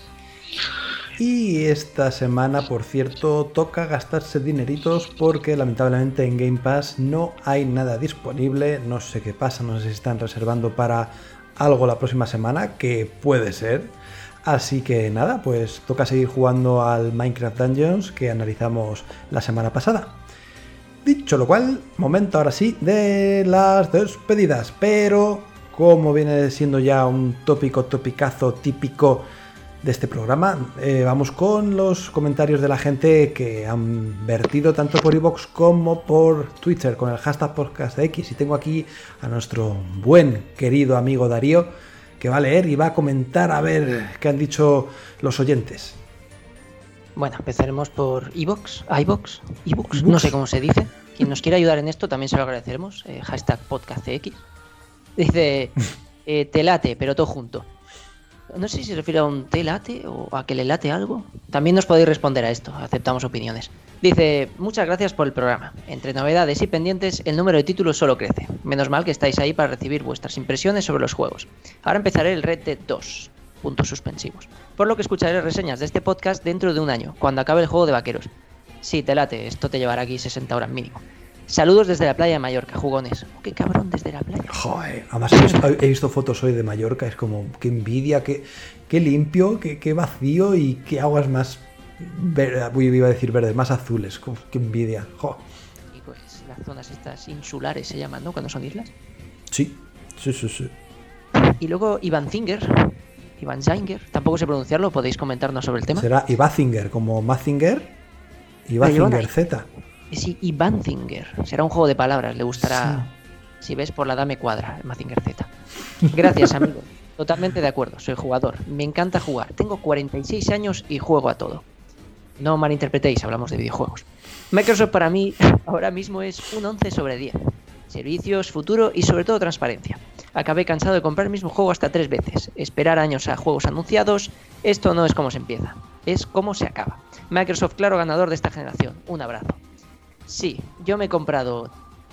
Y esta semana, por cierto, toca gastarse dineritos porque lamentablemente en Game Pass no hay nada disponible. No sé qué pasa, no sé si están reservando para algo la próxima semana, que puede ser. Así que nada, pues toca seguir jugando al Minecraft Dungeons que analizamos la semana pasada. Dicho lo cual, momento ahora sí de las despedidas. Pero como viene siendo ya un tópico, topicazo típico de este programa, eh, vamos con los comentarios de la gente que han vertido tanto por iVoox como por Twitter con el hashtag podcastx. Y tengo aquí a nuestro buen querido amigo Darío que va a leer y va a comentar a ver qué han dicho los oyentes. Bueno, empezaremos por iVox, iVox, iVoox, no sé cómo se dice. Quien nos quiera ayudar en esto también se lo agradeceremos. eh, hashtag podcastx. Dice, eh, te late, pero todo junto. No sé si se refiere a un té late o a que le late algo. También nos podéis responder a esto, aceptamos opiniones. Dice, muchas gracias por el programa. Entre novedades y pendientes, el número de títulos solo crece. Menos mal que estáis ahí para recibir vuestras impresiones sobre los juegos. Ahora empezaré el Red Dead 2. Puntos suspensivos. Por lo que escucharé reseñas de este podcast dentro de un año, cuando acabe el juego de vaqueros. Sí, te late, esto te llevará aquí 60 horas mínimo. Saludos desde la playa de Mallorca, jugones. Oh, qué cabrón desde la playa. Joder, además he visto, he visto fotos hoy de Mallorca, es como, qué envidia, qué, qué limpio, qué, qué vacío y qué aguas más, ver- uy, iba a decir verdes, más azules, qué envidia. Y pues las zonas estas insulares se llaman, ¿no? Cuando son islas. Sí, sí, sí, sí. Y luego Iván Zinger, Iván Zinger, tampoco sé pronunciarlo, podéis comentarnos sobre el tema. Será Ibazinger, como Mazinger, Ibazinger. Z. Sí, Iván Zinger. Será un juego de palabras, le gustará. Si ves por la dame cuadra, el Mazinger Z. Gracias, amigo. Totalmente de acuerdo, soy jugador. Me encanta jugar. Tengo 46 años y juego a todo. No malinterpretéis, hablamos de videojuegos. Microsoft para mí ahora mismo es un 11 sobre 10. Servicios, futuro y sobre todo transparencia. Acabé cansado de comprar el mismo juego hasta tres veces. Esperar años a juegos anunciados, esto no es como se empieza, es como se acaba. Microsoft, claro ganador de esta generación. Un abrazo. Sí, yo me he comprado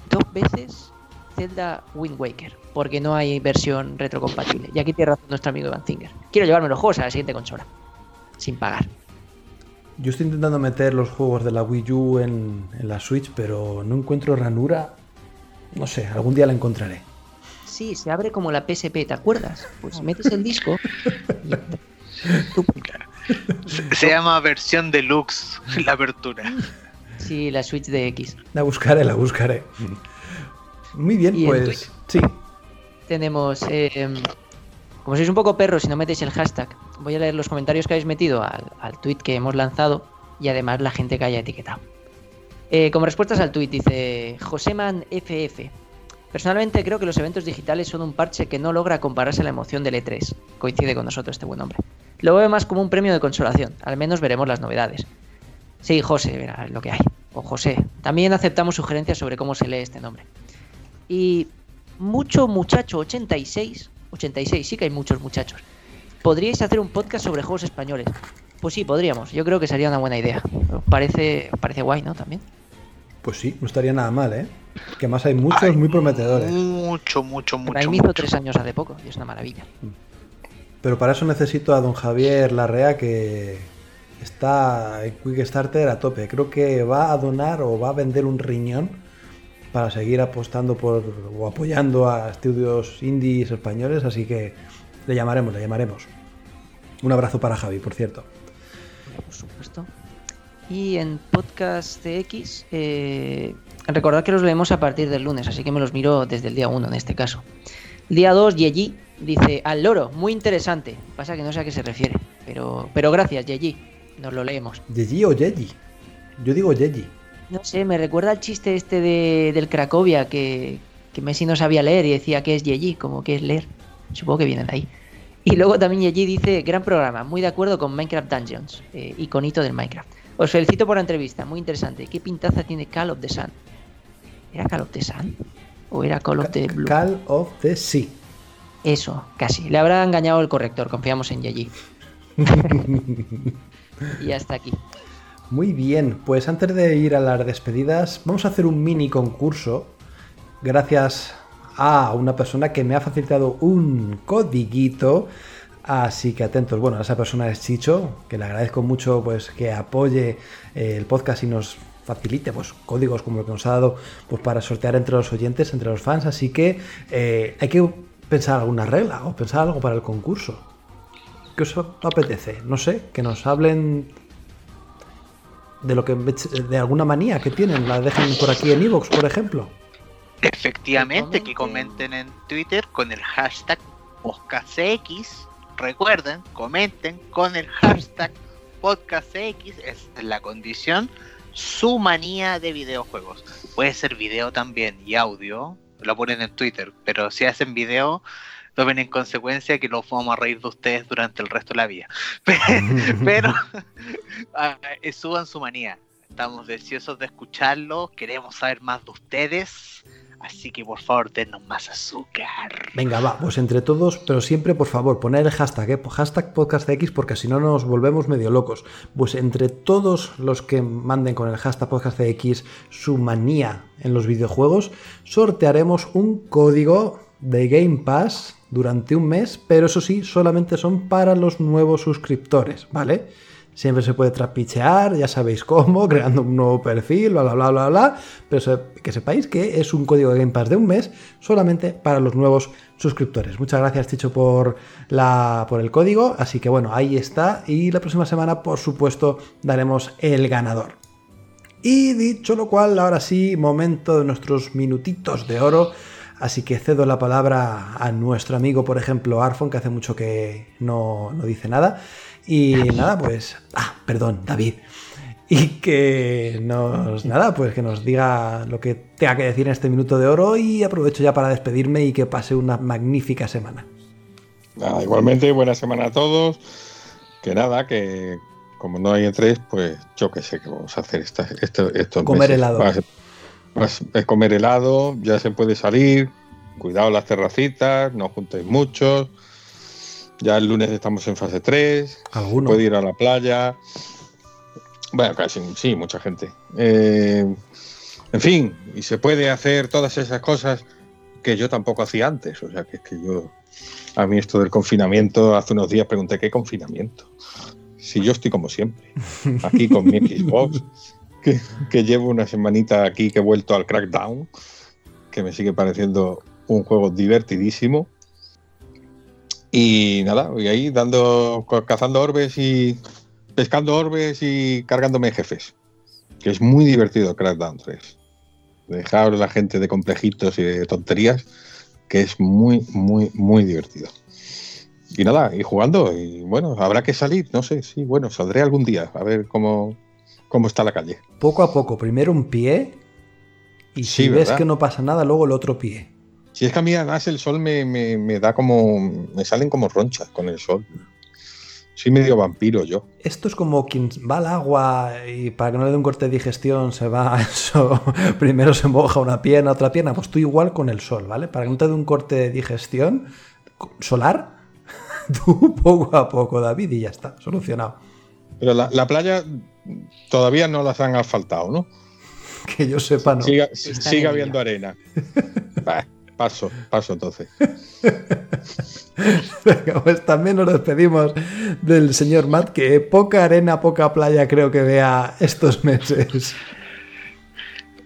dos veces Zelda Wind Waker, porque no hay versión retrocompatible. Y aquí tiene razón nuestro amigo Ivan Zinger. Quiero llevarme los juegos a la siguiente consola, sin pagar. Yo estoy intentando meter los juegos de la Wii U en la Switch, pero no encuentro ranura. No sé, algún día la encontraré. Sí, se abre como la PSP, ¿te acuerdas? Pues metes el disco y... Se, llama versión deluxe la apertura. Sí, la Switch de X. La buscaré, la buscaré. Muy bien, ¿Y en pues sí. Tenemos... eh, como sois un poco perros y no metéis el hashtag, voy a leer los comentarios que habéis metido al, al tweet que hemos lanzado y además la gente que haya etiquetado. Eh, como respuestas al tweet dice Joseman FF. Personalmente creo que los eventos digitales son un parche que no logra compararse a la emoción del E3. Coincide con nosotros este buen hombre. Lo veo más como un premio de consolación. Al menos veremos las novedades. Sí, José, verá lo que hay. O José. También aceptamos sugerencias sobre cómo se lee este nombre. Y mucho muchacho 86, 86, sí que hay muchos muchachos. ¿Podríais hacer un podcast sobre juegos españoles? Pues sí, podríamos. Yo creo que sería una buena idea. Parece, parece guay, ¿no? También. Pues sí, no estaría nada mal, ¿eh? Que más hay muchos muy prometedores. Mucho, mucho, mucho. Prime hizo mucho. tres años hace poco y es una maravilla. Pero para eso necesito a don Javier Larrea que está en Quickstarter a tope. Creo que va a donar o va a vender un riñón para seguir apostando por o apoyando a estudios indies españoles, así que le llamaremos, le llamaremos. Un abrazo para Javi, por cierto. Por supuesto. Y en Podcast X, eh, recordad que los leemos a partir del lunes, así que me los miro desde el día 1 en este caso. Día 2, Yeji dice, al loro, muy interesante. Pasa que no sé a qué se refiere, pero, pero gracias, Yeji, nos lo leemos. ¿Yeji o Yeji? Yo digo Yeji. No sé, me recuerda al chiste este de, del Cracovia que, que Messi no sabía leer y decía que es Yeji, como que es leer. Supongo que viene de ahí. Y luego también Yeji dice, gran programa, muy de acuerdo con Minecraft Dungeons, eh, iconito del Minecraft. Os felicito por la entrevista, muy interesante. ¿Qué pintaza tiene Call of the Sun? ¿Era Call of the Sun? ¿O era Call of the Blue? Call of the Sea. Eso, casi. Le habrá engañado el corrector, confiamos en Yeji. y hasta aquí. Muy bien, pues antes de ir a las despedidas, vamos a hacer un mini concurso. Gracias a una persona que me ha facilitado un codiguito. Así que atentos. Bueno, esa persona es Chicho, que le agradezco mucho pues que apoye eh, el podcast y nos facilite pues códigos como el que nos ha dado pues para sortear entre los oyentes, entre los fans. Así que eh, hay que pensar alguna regla o pensar algo para el concurso. ¿Qué os apetece? No sé, que nos hablen de lo que de alguna manía que tienen, la dejen por aquí en Evox, por ejemplo. Efectivamente, que Que comenten en Twitter con el hashtag PodcastX. Recuerden, comenten con el hashtag PodcastX. Es la condición. Su manía de videojuegos. Puede ser video también y audio. Lo ponen en Twitter. Pero si hacen video, tomen en consecuencia que los vamos a reír de ustedes durante el resto de la vida. Pero ah, eh, suban su manía. Estamos deseosos de escucharlo. Queremos saber más de ustedes. Así que por favor, denos más azúcar. Venga, va, pues entre todos, pero siempre por favor, poner el hashtag, ¿eh? hashtag podcastx, porque si no nos volvemos medio locos. Pues entre todos los que manden con el hashtag podcastx su manía en los videojuegos, sortearemos un código de Game Pass durante un mes, pero eso sí, solamente son para los nuevos suscriptores, ¿vale? Siempre se puede trapichear, ya sabéis cómo, creando un nuevo perfil, bla, bla, bla, bla, bla. Pero que sepáis que es un código de Game Pass de un mes solamente para los nuevos suscriptores. Muchas gracias, Ticho, por, la, por el código. Así que bueno, ahí está. Y la próxima semana, por supuesto, daremos el ganador. Y dicho lo cual, ahora sí, momento de nuestros minutitos de oro. Así que cedo la palabra a nuestro amigo, por ejemplo, Arfon, que hace mucho que no, no dice nada. Y nada, pues. Ah, perdón, David. Y que nos. Nada, pues que nos diga lo que tenga que decir en este minuto de oro. Y aprovecho ya para despedirme y que pase una magnífica semana. Nada, igualmente, buena semana a todos. Que nada, que como no hay E3, pues yo qué sé que vamos a hacer esta, esto, estos Comer meses. helado. Vas- vas a comer helado, ya se puede salir. Cuidado las terracitas, no juntéis muchos. Ya el lunes estamos en fase 3. Alguno. Puede ir a la playa. Bueno, casi, sí, mucha gente. Eh, en fin, y se puede hacer todas esas cosas que yo tampoco hacía antes. O sea, que es que yo, a mí esto del confinamiento, hace unos días pregunté, ¿qué confinamiento? Si yo estoy como siempre, aquí con mi Xbox, que, que llevo una semanita aquí que he vuelto al Crackdown, que me sigue pareciendo un juego divertidísimo. Y nada, voy ahí dando, cazando orbes y pescando orbes y cargándome jefes. Que es muy divertido Crackdown 3. Dejar a la gente de complejitos y de tonterías, que es muy, muy, muy divertido. Y nada, y jugando, y bueno, habrá que salir, no sé, sí, bueno, saldré algún día a ver cómo, cómo está la calle. Poco a poco, primero un pie. Y si Sí, ves que no pasa nada, luego el otro pie. Si es que a mí además el sol me, me- me da como. me salen como ronchas con el sol. Soy medio vampiro yo. Esto es como quien va al agua y para que no le dé un corte de digestión se va a eso. Primero se moja una pierna, otra pierna. Pues tú igual con el sol, ¿vale? Para que no te dé un corte de digestión solar, tú poco a poco, David, y ya está, solucionado. Pero la, la playa todavía no las han asfaltado, ¿no? Que yo sepa, no. Siga, sigue en habiendo arena. Bah, paso, paso entonces. Venga, pues también nos despedimos del señor Matt, que poca arena, poca playa creo que vea estos meses.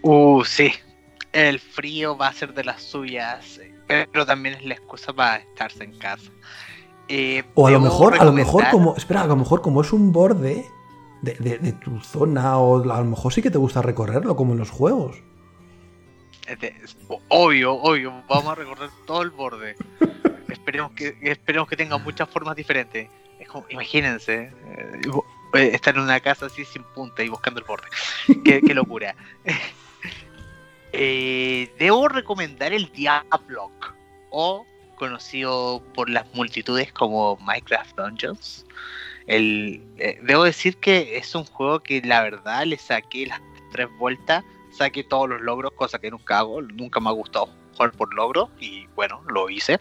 Uh, sí. El frío va a ser de las suyas, pero también es la excusa para estarse en casa. Eh, O a lo mejor, a lo mejor como, espera, a lo mejor como es un borde de, de- de tu zona, o a lo mejor sí que te gusta recorrerlo, como en los juegos. Obvio, obvio, vamos a recorrer todo el borde. esperemos que esperemos que tenga muchas formas diferentes. Es como, imagínense, eh, eh, estar en una casa así sin punta y buscando el borde. qué, qué locura. Eh, debo recomendar el Diablock, o conocido por las multitudes como Minecraft Dungeons. El, eh, debo decir que es un juego que la verdad le saqué las tres vueltas saqué todos los logros, cosa que nunca hago, nunca me ha gustado jugar por logro y bueno, lo hice.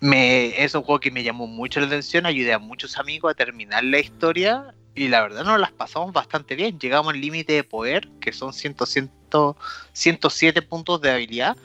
Me, es un juego que me llamó mucho la atención, ayudé a muchos amigos a terminar la historia y la verdad nos las pasamos bastante bien. Llegamos al límite de poder, que son 100, 100, 107 puntos de habilidad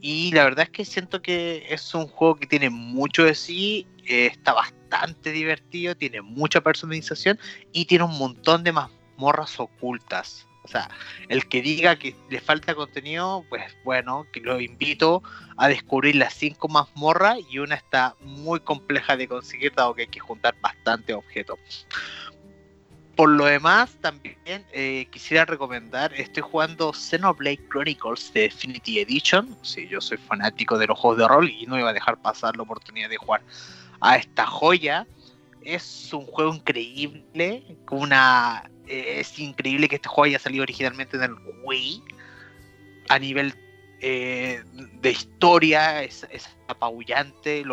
y la verdad es que siento que es un juego que tiene mucho de sí, está bastante divertido, tiene mucha personalización y tiene un montón de mazmorras ocultas. O sea, el que diga que le falta contenido, pues bueno, que lo invito a descubrir las cinco mazmorras y una está muy compleja de conseguir, dado que hay que juntar bastantes objetos. Por lo demás, también eh, quisiera recomendar, estoy jugando Xenoblade Chronicles de Definitive Edition. Sí, yo soy fanático de los juegos de rol y no iba a dejar pasar la oportunidad de jugar a esta joya. Es un juego increíble, con una es increíble que este juego haya salido originalmente en el Wii. A nivel eh, de historia, es, apabullante,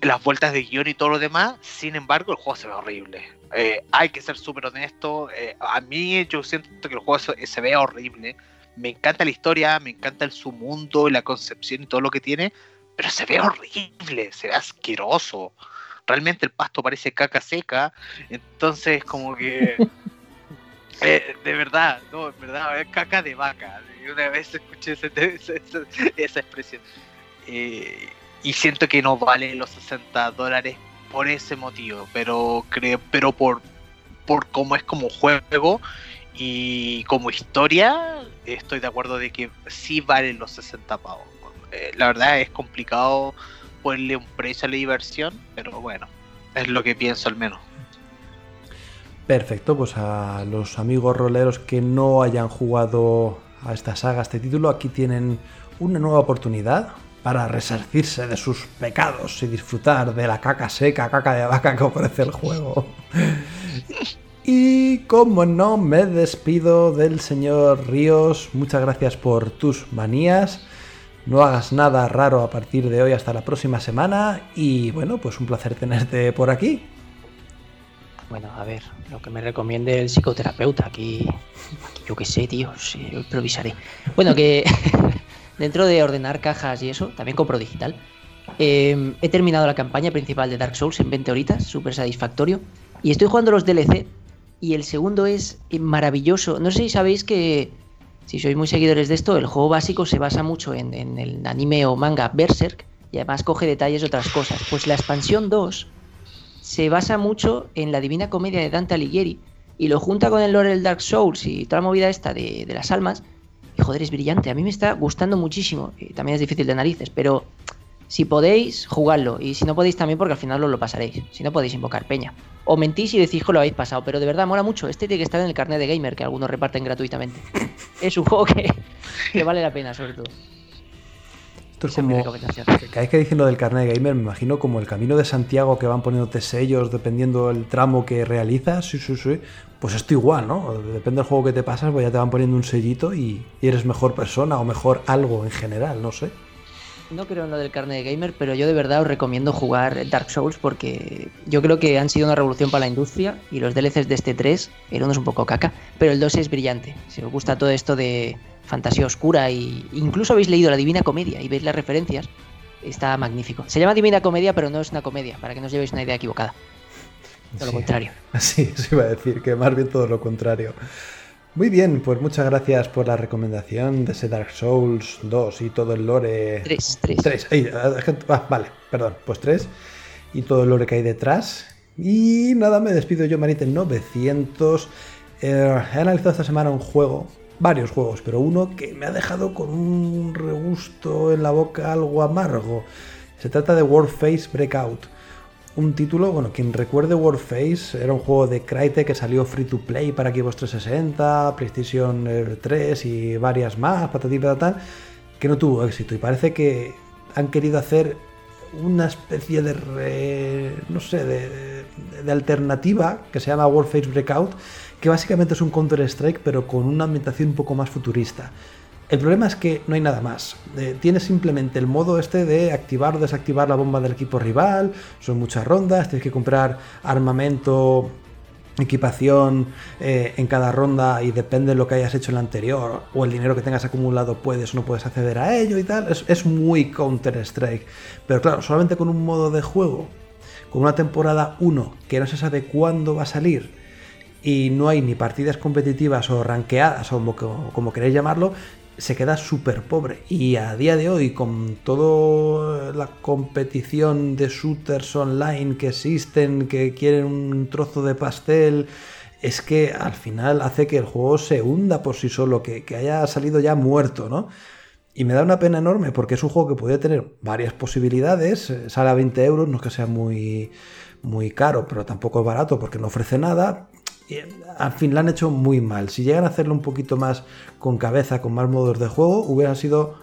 las vueltas de guion y todo lo demás. Sin embargo, el juego se ve horrible. Eh, hay que ser súper honesto. eh, a mí yo siento que el juego se, se ve horrible. me encanta la historia, me encanta el su mundo, la concepción y todo lo que tiene, pero se ve horrible, se ve asqueroso. Realmente el pasto parece caca seca, entonces como que eh, de verdad, no, en verdad, es caca de vaca. Una vez escuché esa, expresión. Eh, y siento que no vale los 60 dólares por ese motivo, pero creo, pero por, por cómo es como juego y como historia, estoy de acuerdo de que sí valen los 60 pavos. Eh, la verdad es complicado ponerle un precio a la diversión, pero bueno, es lo que pienso al menos. Perfecto, pues a los amigos roleros que no hayan jugado a esta saga, a este título, aquí tienen una nueva oportunidad para resarcirse de sus pecados y disfrutar de la caca seca, caca de vaca que ofrece el juego. Y como no, me despido del señor Ríos. Muchas gracias por tus manías. No hagas nada raro a partir de hoy hasta la próxima semana. Y bueno, pues un placer tenerte por aquí. Bueno, a ver, lo que me recomiende el psicoterapeuta, aquí, yo qué sé, tío, yo improvisaré. Bueno, que dentro de ordenar cajas y eso, también compro digital. Em, he terminado la campaña principal de Dark Souls en 20 horitas, súper satisfactorio. Y estoy jugando los DLC y el segundo es maravilloso. No sé si sabéis que, si sois muy seguidores de esto, el juego básico se basa mucho en, el anime o manga Berserk y además coge detalles de otras cosas. Pues la expansión 2 se basa mucho en la Divina Comedia de Dante Alighieri y lo junta con el lore del Dark Souls y toda la movida esta de, de las almas. Y joder, es brillante. A mí me está gustando muchísimo. Y también es difícil de narices, pero si podéis, jugadlo. Y si no podéis también, porque al final lo, lo pasaréis. Si no podéis invocar peña. O mentís y decís que lo habéis pasado. Pero de verdad mola mucho. Este tiene que estar en el carnet de gamer que algunos reparten gratuitamente. es un juego que, vale la pena, sobre todo. Esto es como. Cada vez que dicen lo del carnet de gamer, me imagino como el camino de Santiago que van poniéndote sellos dependiendo del tramo que realizas. Sí, sí, sí. Pues esto igual, ¿no? Depende del juego que te pasas, pues ya te van poniendo un sellito y eres mejor persona o mejor algo en general, no sé. No creo en lo del carnet de gamer, pero yo de verdad os recomiendo jugar Dark Souls porque yo creo que han sido una revolución para la industria y los DLCs de este 3, el 1 es un poco caca, pero el 2 es brillante. Si os gusta todo esto de fantasía oscura y incluso habéis leído la Divina Comedia y veis las referencias, está magnífico. Se llama Divina Comedia, pero no es una comedia, para que no os llevéis una idea equivocada. Todo lo contrario. Sí, iba a decir que más bien todo lo contrario. Muy bien, pues muchas gracias por la recomendación de ese Dark Souls 2 y todo el lore. 3, 3. 3. vale, perdón, pues 3 y todo el lore que hay detrás. Y nada, me despido yo, Marite 900. Eh, he analizado esta semana un juego, varios juegos, pero uno que me ha dejado con un regusto en la boca algo amargo. Se trata de Warface Breakout un título, bueno, quien recuerde Warface, era un juego de Crytek que salió free to play para Xbox 360, PlayStation 3 y varias más, patatín patatán, que no tuvo éxito. Y parece que han querido hacer una especie de, no sé, de, de, alternativa que se llama Warface Breakout, que básicamente es un Counter-Strike, pero con una ambientación un poco más futurista. El problema es que no hay nada más. Eh, tienes simplemente el modo este de activar o desactivar la bomba del equipo rival. Son muchas rondas, tienes que comprar armamento, equipación eh, en cada ronda y depende de lo que hayas hecho en la anterior o el dinero que tengas acumulado puedes o no puedes acceder a ello y tal. Es, muy Counter-Strike. Pero claro, solamente con un modo de juego, con una temporada 1 que no se sabe cuándo va a salir y no hay ni partidas competitivas o ranqueadas o como, como queréis llamarlo, se queda súper pobre. Y a día de hoy, con toda la competición de shooters online que existen, que quieren un trozo de pastel, es que al final hace que el juego se hunda por sí solo, que, haya salido ya muerto, ¿no? Y me da una pena enorme porque es un juego que podría tener varias posibilidades, eh, sale a 20 euros, no es que sea muy, muy caro, pero tampoco es barato porque no ofrece nada, al fin la han hecho muy mal. Si llegan a hacerlo un poquito más con cabeza, con más modos de juego, hubiera sido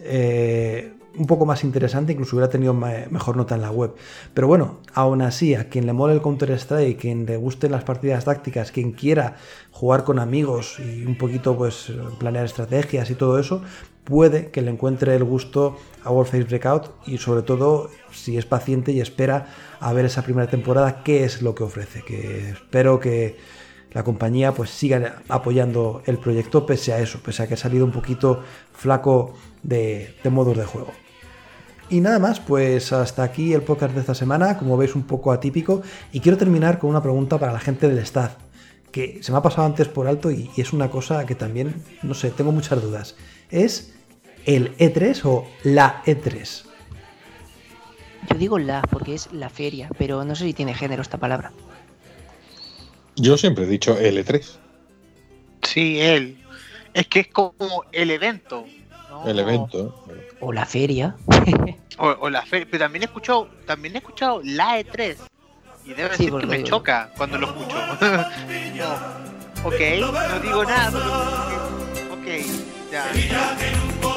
eh, un poco más interesante, incluso hubiera tenido mejor nota en la web. Pero bueno, aún así, a quien le mole el Counter-Strike, quien le gusten las partidas tácticas, quien quiera jugar con amigos y un poquito pues planear estrategias y todo eso, puede que le encuentre el gusto a Warface Breakout y sobre todo si es paciente y espera a ver esa primera temporada qué es lo que ofrece, que espero que la compañía pues siga apoyando el proyecto pese a eso, pese a que ha salido un poquito flaco de, de modos de juego. Y nada más, pues hasta aquí el podcast de esta semana, como veis un poco atípico, y quiero terminar con una pregunta para la gente del staff, que se me ha pasado antes por alto y, y es una cosa que también, no sé, tengo muchas dudas. ¿Es el E3 o la E3? Yo digo la porque es la feria, pero no sé si tiene género esta palabra. Yo siempre he dicho L3. Sí, él. Es que es como el evento. ¿no? El evento. O la feria. O, o la feria. Pero también he escuchado, también he escuchado la E3. Y debo Sí, decir que me choca cuando lo escucho. No. Ok, no digo nada, pero. Ok, ya.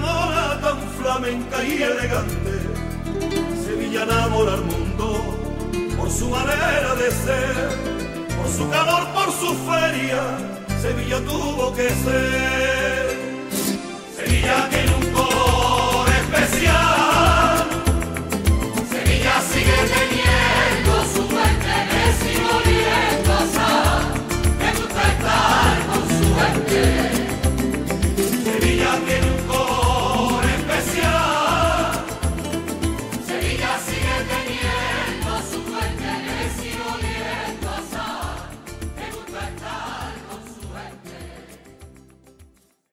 mora, tan flamenca y elegante. Sevilla enamora al mundo por su manera de ser, por su calor, por su feria. Sevilla tuvo que ser. Sevilla que